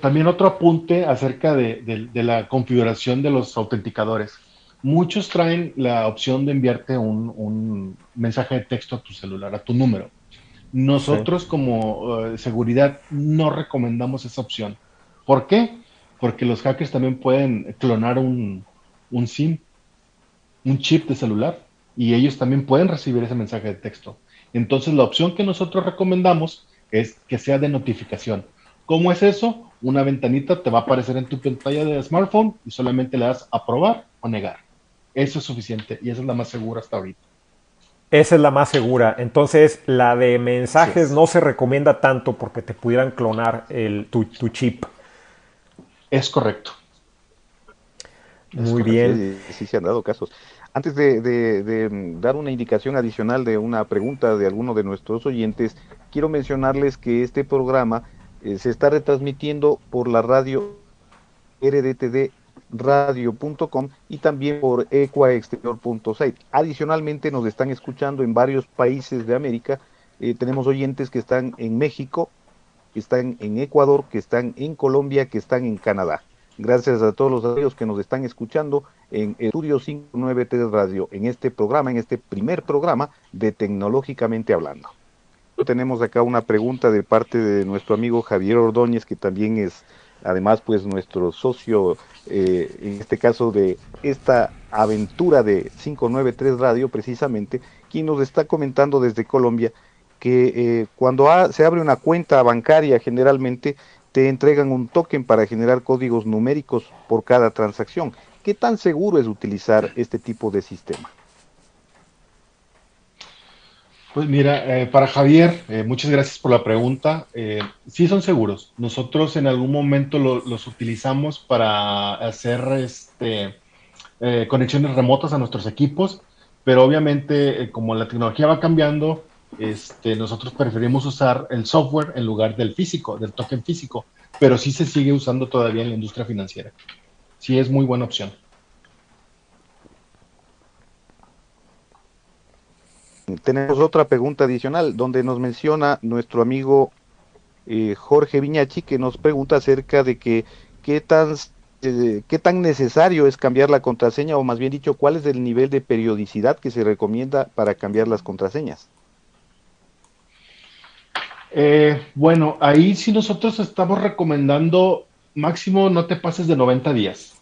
Speaker 4: también otro apunte acerca de, la configuración de los autenticadores. Muchos traen la opción de enviarte un, un mensaje de texto a tu celular, a tu número nosotros como eh, seguridad no recomendamos esa opción. ¿Por qué? Porque los hackers también pueden clonar un, un SIM, un chip de celular, y ellos también pueden recibir ese mensaje de texto. Entonces la opción que nosotros recomendamos es que sea de notificación. ¿Cómo es eso? Una ventanita te va a aparecer en tu pantalla de smartphone y solamente le das aprobar o negar. Eso es suficiente y esa es la más segura hasta ahorita.
Speaker 2: Esa es la más segura. Entonces, la de mensajes no se recomienda tanto porque te pudieran clonar el, tu, chip.
Speaker 4: Es correcto.
Speaker 2: Muy bien.
Speaker 3: Sí, se han dado casos. Antes de, dar una indicación adicional de una pregunta de alguno de nuestros oyentes, quiero mencionarles que este programa eh, se está retransmitiendo por la radio rdtdradio.com y también por ecuaexterior.site. Adicionalmente nos están escuchando en varios países de América. Eh, tenemos oyentes que están en México, que están en Ecuador, que están en Colombia, que están en Canadá. Gracias a todos los amigos que nos están escuchando en Estudio 593 Radio, en este programa, en este primer programa de Tecnológicamente Hablando. Tenemos acá una pregunta de parte de nuestro amigo Javier Ordóñez, que también es además pues nuestro socio, eh, en este caso de esta aventura de 593 Radio precisamente, quien nos está comentando desde Colombia que eh, cuando se abre una cuenta bancaria generalmente te entregan un token para generar códigos numéricos por cada transacción. ¿Qué tan seguro es utilizar este tipo de sistema?
Speaker 4: Pues mira, eh, para Javier, eh, muchas gracias por la pregunta. Eh, sí son seguros. Nosotros en algún momento los utilizamos para hacer este, conexiones remotas a nuestros equipos, pero obviamente como la tecnología va cambiando, este, nosotros preferimos usar el software en lugar del físico, del token físico, pero sí se sigue usando todavía en la industria financiera. Sí es muy buena opción.
Speaker 3: Tenemos otra pregunta adicional donde nos menciona nuestro amigo eh, Jorge Viñachi que nos pregunta acerca de que qué tan, eh, qué tan necesario es cambiar la contraseña o más bien dicho cuál es el nivel de periodicidad que se recomienda para cambiar las contraseñas.
Speaker 4: Eh, bueno, ahí sí nosotros estamos recomendando máximo no te pases de 90 días.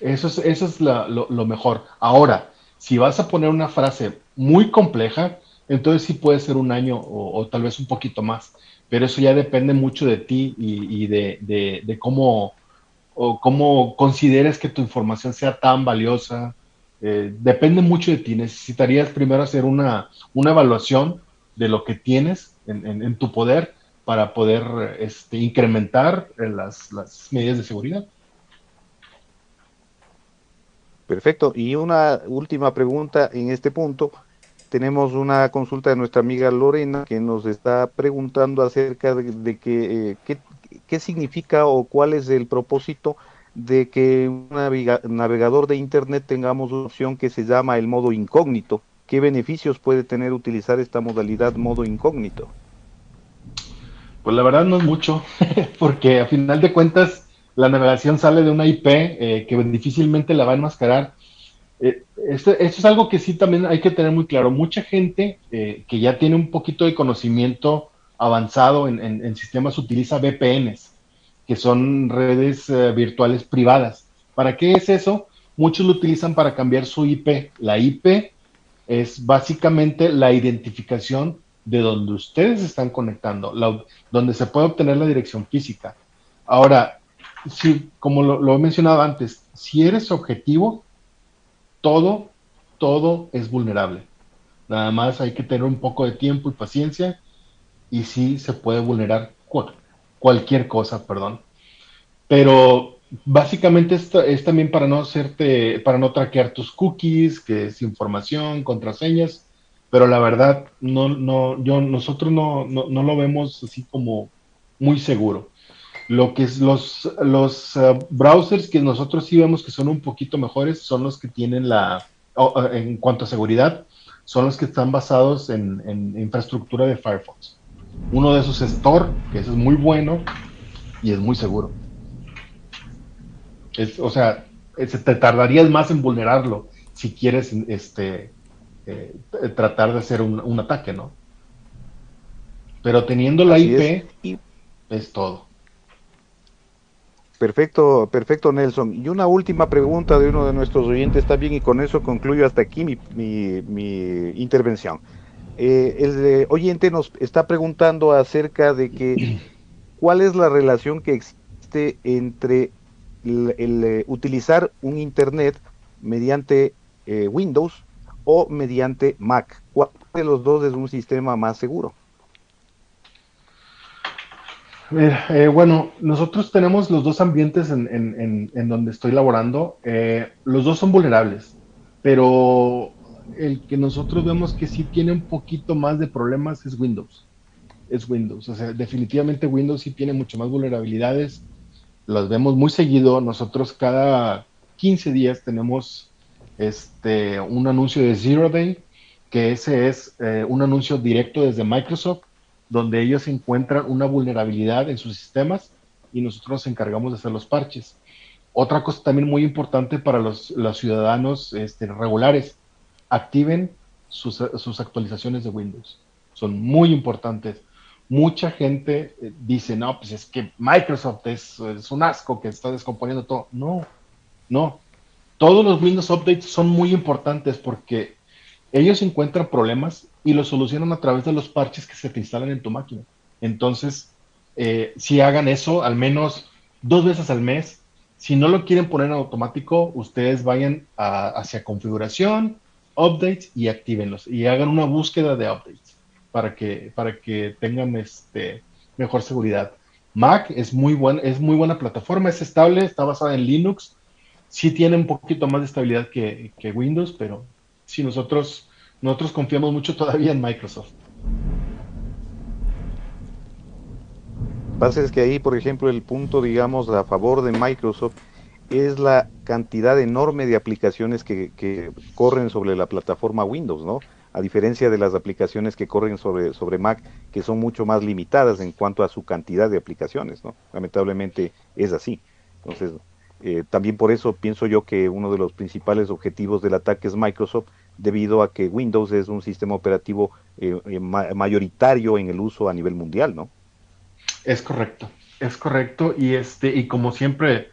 Speaker 4: Eso es, eso es lo, mejor. Ahora, si vas a poner una frase muy compleja, entonces sí puede ser un año o, tal vez un poquito más. Pero eso ya depende mucho de ti y, de, cómo, o cómo consideres que tu información sea tan valiosa. Eh, depende mucho de ti. Necesitarías primero hacer una, una evaluación de lo que tienes en, tu poder para poder este, incrementar las, las medidas de seguridad.
Speaker 3: Perfecto. Y una última pregunta en este punto. Tenemos una consulta de nuestra amiga Lorena que nos está preguntando acerca de, que, eh, qué, qué, significa o cuál es el propósito de que un navegador de Internet tengamos una opción que se llama el modo incógnito. ¿Qué beneficios puede tener utilizar esta modalidad modo incógnito?
Speaker 4: Pues la verdad no es mucho, porque a final de cuentas la navegación sale de una IP eh, que difícilmente la va a enmascarar. Eh, esto, es algo que sí también hay que tener muy claro. Mucha gente eh, que ya tiene un poquito de conocimiento avanzado en, sistemas utiliza VPNs, que son redes virtuales privadas. ¿Para qué es eso? Muchos lo utilizan para cambiar su IP. La IP es básicamente la identificación de donde ustedes están conectando, donde se puede obtener la dirección física. Ahora, si, como lo, he mencionado antes, si eres objetivo, todo, todo es vulnerable. Nada más hay que tener un poco de tiempo y paciencia y sí se puede vulnerar cualquier cosa, perdón. Pero Básicamente esto es también para no hacerte, para no traquear tus cookies, que es información, contraseñas, pero la verdad, no, no, yo, nosotros no, no, lo vemos así como muy seguro. Lo que es los, los uh, browsers que nosotros sí vemos que son un poquito mejores son los que tienen la, en cuanto a seguridad, son los que están basados en, en infraestructura de Firefox. Uno de esos es Tor, que es muy bueno y es muy seguro o sea, te tardarías más en vulnerarlo si quieres este, eh, tratar de hacer un, ataque, ¿no? Pero teniendo la IP es. todo.
Speaker 3: Perfecto, perfecto Nelson. Y una última pregunta de uno de nuestros oyentes también y con eso concluyo hasta aquí mi, mi, intervención. Eh, el oyente nos está preguntando acerca de que cuál es la relación que existe entre el, eh, utilizar un Internet mediante eh, Windows o mediante Mac. ¿Cuál de los dos es un sistema más seguro?
Speaker 4: Eh, bueno, nosotros tenemos los dos ambientes en, donde estoy laborando. los dos son vulnerables, pero el que nosotros vemos que sí tiene un poquito más de problemas es Windows. es Windows. O sea, definitivamente Windows sí tiene mucho más vulnerabilidades. Las vemos muy seguido. Nosotros cada 15 días tenemos este, un anuncio de Zero Day, que ese es eh, un anuncio directo desde Microsoft, donde ellos encuentran una vulnerabilidad en sus sistemas y nosotros nos encargamos de hacer los parches. Otra cosa también muy importante para los, ciudadanos este, regulares, activen sus, actualizaciones de Windows. Son muy importantes. Mucha gente eh, dice, no, pues es que Microsoft es, es un asco que está descomponiendo todo. No, no. Todos los Windows Updates son muy importantes porque ellos encuentran problemas y los solucionan a través de los parches que se te instalan en tu máquina. Entonces, eh, si hagan eso al menos dos veces al mes, si no lo quieren poner en automático, ustedes vayan hacia configuración, updates y actívenlos y hagan una búsqueda de updates para que, para que tengan este, mejor seguridad. Mac es muy, buen, es muy buena plataforma, es estable, está basada en Linux, sí tiene un poquito más de estabilidad que, Windows, pero sí nosotros, nosotros confiamos mucho todavía en Microsoft.
Speaker 3: Pasa es que ahí, por ejemplo, el punto, digamos, a favor de Microsoft es la cantidad enorme de aplicaciones que, que, corren sobre la plataforma Windows, ¿no? A diferencia de las aplicaciones que corren sobre, sobre Mac, que son mucho más limitadas en cuanto a su cantidad de aplicaciones, ¿no? Lamentablemente es así. Entonces, eh, también por eso pienso yo que uno de los principales objetivos del ataque es Microsoft, debido a que Windows es un sistema operativo eh, eh, mayoritario en el uso a nivel mundial, ¿no?
Speaker 4: Es correcto, es correcto. Y este, y como siempre,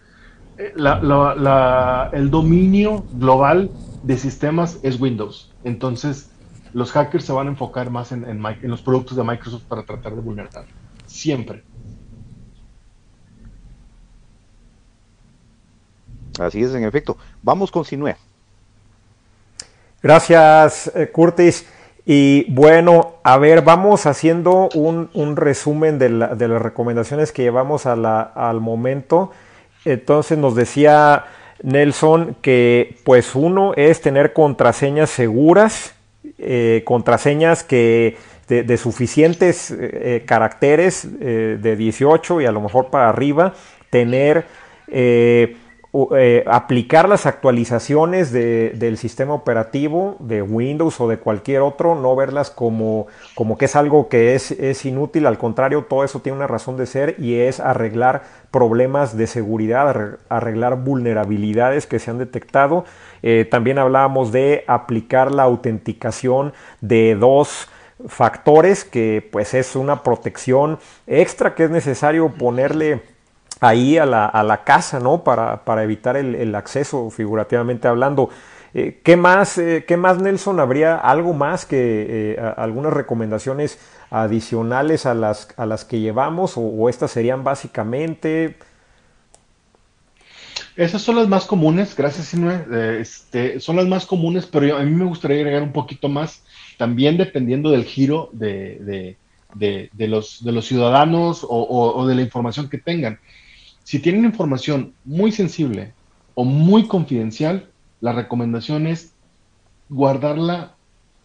Speaker 4: el dominio global de sistemas es Windows. Entonces, los hackers se van a enfocar más en, en los productos de Microsoft para tratar de vulnerar. Siempre.
Speaker 3: Así es, en efecto. Vamos con Sinue.
Speaker 2: Gracias, eh, Curtis. Y bueno, a ver, vamos haciendo un, resumen de, las recomendaciones que llevamos al momento. Entonces nos decía Nelson que pues uno es tener contraseñas seguras, eh, contraseñas que de, suficientes eh, caracteres de 18 y a lo mejor para arriba, tener eh, aplicar las actualizaciones del sistema operativo de Windows o de cualquier otro, no verlas como, como que es algo que es, es, inútil, al contrario, todo eso tiene una razón de ser y es arreglar problemas de seguridad, arreglar vulnerabilidades que se han detectado. Eh, también hablábamos de aplicar la autenticación de dos factores, que pues es una protección extra que es necesario ponerle ahí a la, a la casa, ¿no? Para, para evitar el, acceso, figurativamente hablando. Eh, ¿qué, más, eh, ¿Qué más, Nelson? ¿Habría algo más que eh, algunas recomendaciones adicionales a las, a las que llevamos o, estas serían básicamente...
Speaker 4: Esas son las más comunes, gracias, Sinue. Este, son las más comunes, pero a mí me gustaría agregar un poquito más, también dependiendo del giro de, de, los, de los ciudadanos o, de la información que tengan. Si tienen información muy sensible o muy confidencial, la recomendación es guardarla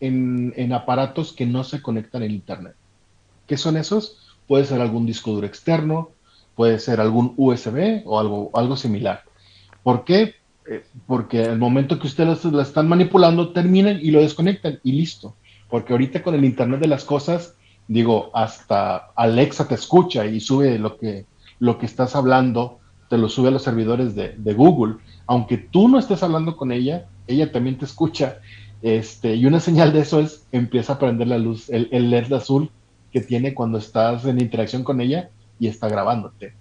Speaker 4: en, aparatos que no se conectan en Internet. ¿Qué son esos? Puede ser algún disco duro externo, puede ser algún USB o algo, algo similar. ¿Por qué? Eh, porque al momento que ustedes la están manipulando, terminan y lo desconectan y listo. Porque ahorita con el Internet de las cosas, digo, hasta Alexa te escucha y sube lo que, lo que estás hablando te lo sube a los servidores de, Google. Aunque tú no estés hablando con ella, ella también te escucha. Este, y una señal de eso es empieza a prender la luz, el, LED azul que tiene cuando estás en interacción con ella y está grabándote.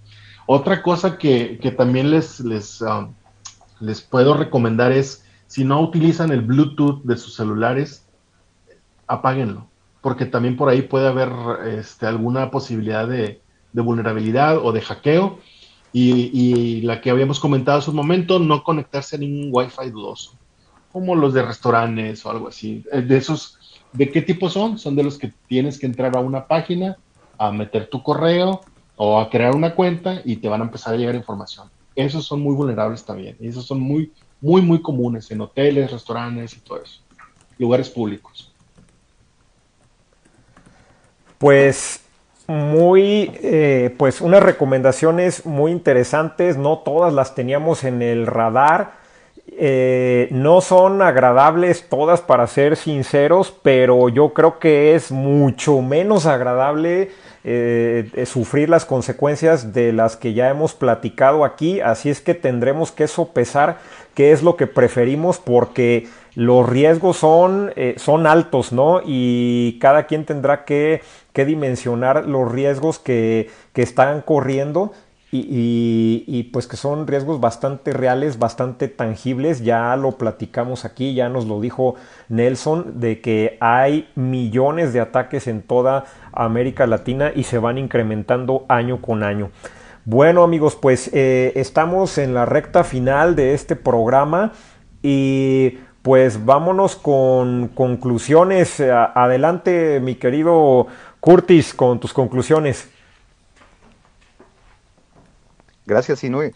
Speaker 4: Otra cosa que, también les, les, um, les puedo recomendar es, si no utilizan el Bluetooth de sus celulares, apáguenlo, porque también por ahí puede haber este, alguna posibilidad de, de vulnerabilidad o de hackeo. Y, la que habíamos comentado hace un momento, no conectarse a ningún Wi-Fi dudoso, como los de restaurantes o algo así. Eh, de esos, ¿de qué tipo son? Son de los que tienes que entrar a una página, a meter tu correo o a crear una cuenta y te van a empezar a llegar información. Esos son muy vulnerables también. Y esos son muy, muy, muy comunes en hoteles, restaurantes y todo eso. Lugares públicos.
Speaker 2: Pues muy, eh, pues unas recomendaciones muy interesantes, no todas las teníamos en el radar, eh, no son agradables todas para ser sinceros, pero yo creo que es mucho menos agradable eh, sufrir las consecuencias de las que ya hemos platicado aquí, así es que tendremos que sopesar qué es lo que preferimos porque los riesgos son, eh, son altos, ¿no? Y cada quien tendrá que, dimensionar los riesgos que, que están corriendo y, pues que son riesgos bastante reales, bastante tangibles. Ya lo platicamos aquí, ya nos lo dijo Nelson, de que hay millones de ataques en toda América Latina y se van incrementando año con año. Bueno amigos, pues eh, estamos en la recta final de este programa y pues vámonos con conclusiones. Adelante mi querido Curtis con tus conclusiones.
Speaker 3: Gracias, Sinue.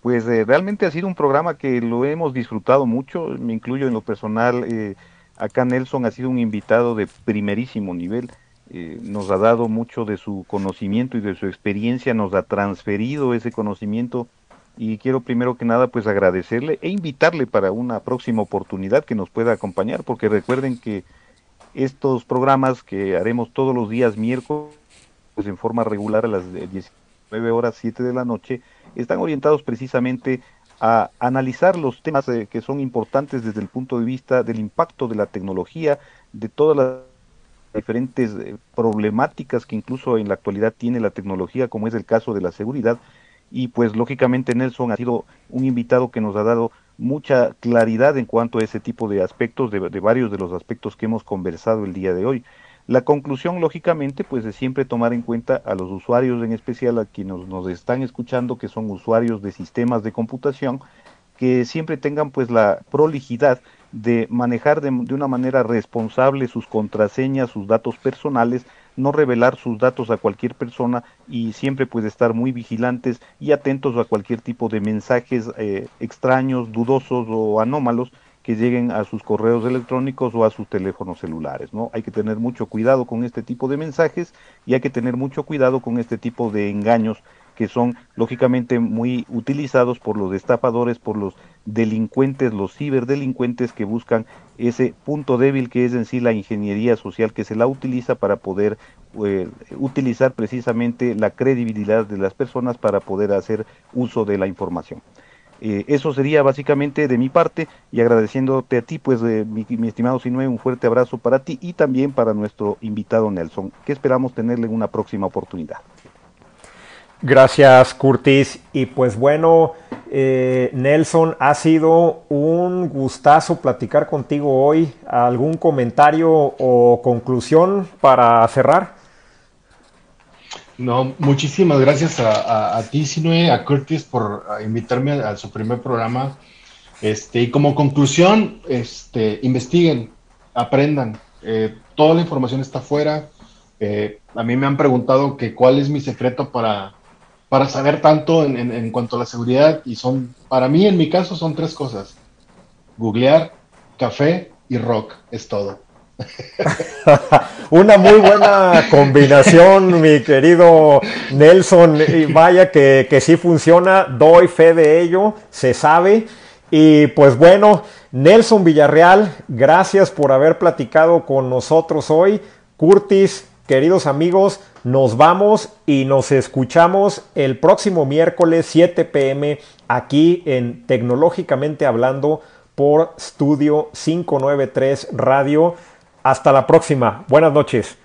Speaker 3: Pues eh, realmente ha sido un programa que lo hemos disfrutado mucho, me incluyo en lo personal. Eh, acá Nelson ha sido un invitado de primerísimo nivel, eh, nos ha dado mucho de su conocimiento y de su experiencia, nos ha transferido ese conocimiento y quiero primero que nada pues agradecerle e invitarle para una próxima oportunidad que nos pueda acompañar, porque recuerden que estos programas que haremos todos los días miércoles pues en forma regular a las 19 horas 7 de la noche, están orientados precisamente a analizar los temas eh, que son importantes desde el punto de vista del impacto de la tecnología, de todas las diferentes eh, problemáticas que incluso en la actualidad tiene la tecnología, como es el caso de la seguridad. Y pues lógicamente Nelson ha sido un invitado que nos ha dado mucha claridad en cuanto a ese tipo de aspectos, de varios de los aspectos que hemos conversado el día de hoy. La conclusión, lógicamente, pues es siempre tomar en cuenta a los usuarios, en especial a quienes nos están escuchando, que son usuarios de sistemas de computación, que siempre tengan pues la prolijidad de manejar de, una manera responsable sus contraseñas, sus datos personales, no revelar sus datos a cualquier persona y siempre pues estar muy vigilantes y atentos a cualquier tipo de mensajes eh, extraños, dudosos o anómalos que lleguen a sus correos electrónicos o a sus teléfonos celulares, ¿no? Hay que tener mucho cuidado con este tipo de mensajes y hay que tener mucho cuidado con este tipo de engaños que son lógicamente muy utilizados por los estafadores, por los delincuentes, los ciberdelincuentes que buscan ese punto débil que es en sí la ingeniería social que se la utiliza para poder eh, utilizar precisamente la credibilidad de las personas para poder hacer uso de la información. Eh, eso sería básicamente de mi parte y agradeciéndote a ti, pues mi, estimado Sinue, un fuerte abrazo para ti y también para nuestro invitado Nelson, que esperamos tenerle en una próxima oportunidad.
Speaker 2: Gracias, Curtis. Y pues bueno, eh, Nelson, ha sido un gustazo platicar contigo hoy. ¿Algún comentario o conclusión para cerrar?
Speaker 4: No, muchísimas gracias a, ti, Sinue, a Curtis por invitarme a, su primer programa. Este, y como conclusión, este, investiguen, aprendan. Eh, toda la información está afuera. Eh, a mí me han preguntado que cuál es mi secreto para, para saber tanto en, en, cuanto a la seguridad. Y son, para mí, en mi caso, son tres cosas. Googlear, café y rock. Es todo.
Speaker 2: Una muy buena combinación, mi querido Nelson. Y vaya que, que sí funciona, doy fe de ello, se sabe. Y pues bueno, Nelson Villarreal, gracias por haber platicado con nosotros hoy. Curtis, queridos amigos, nos vamos y nos escuchamos el próximo miércoles 7 pm aquí en Tecnológicamente Hablando por Studio 593 Radio. Hasta la próxima. Buenas noches.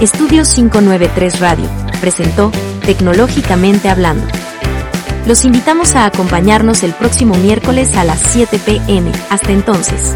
Speaker 1: Estudio 593 Radio presentó Tecnológicamente Hablando. Los invitamos a acompañarnos el próximo miércoles a las 7 pm. Hasta entonces.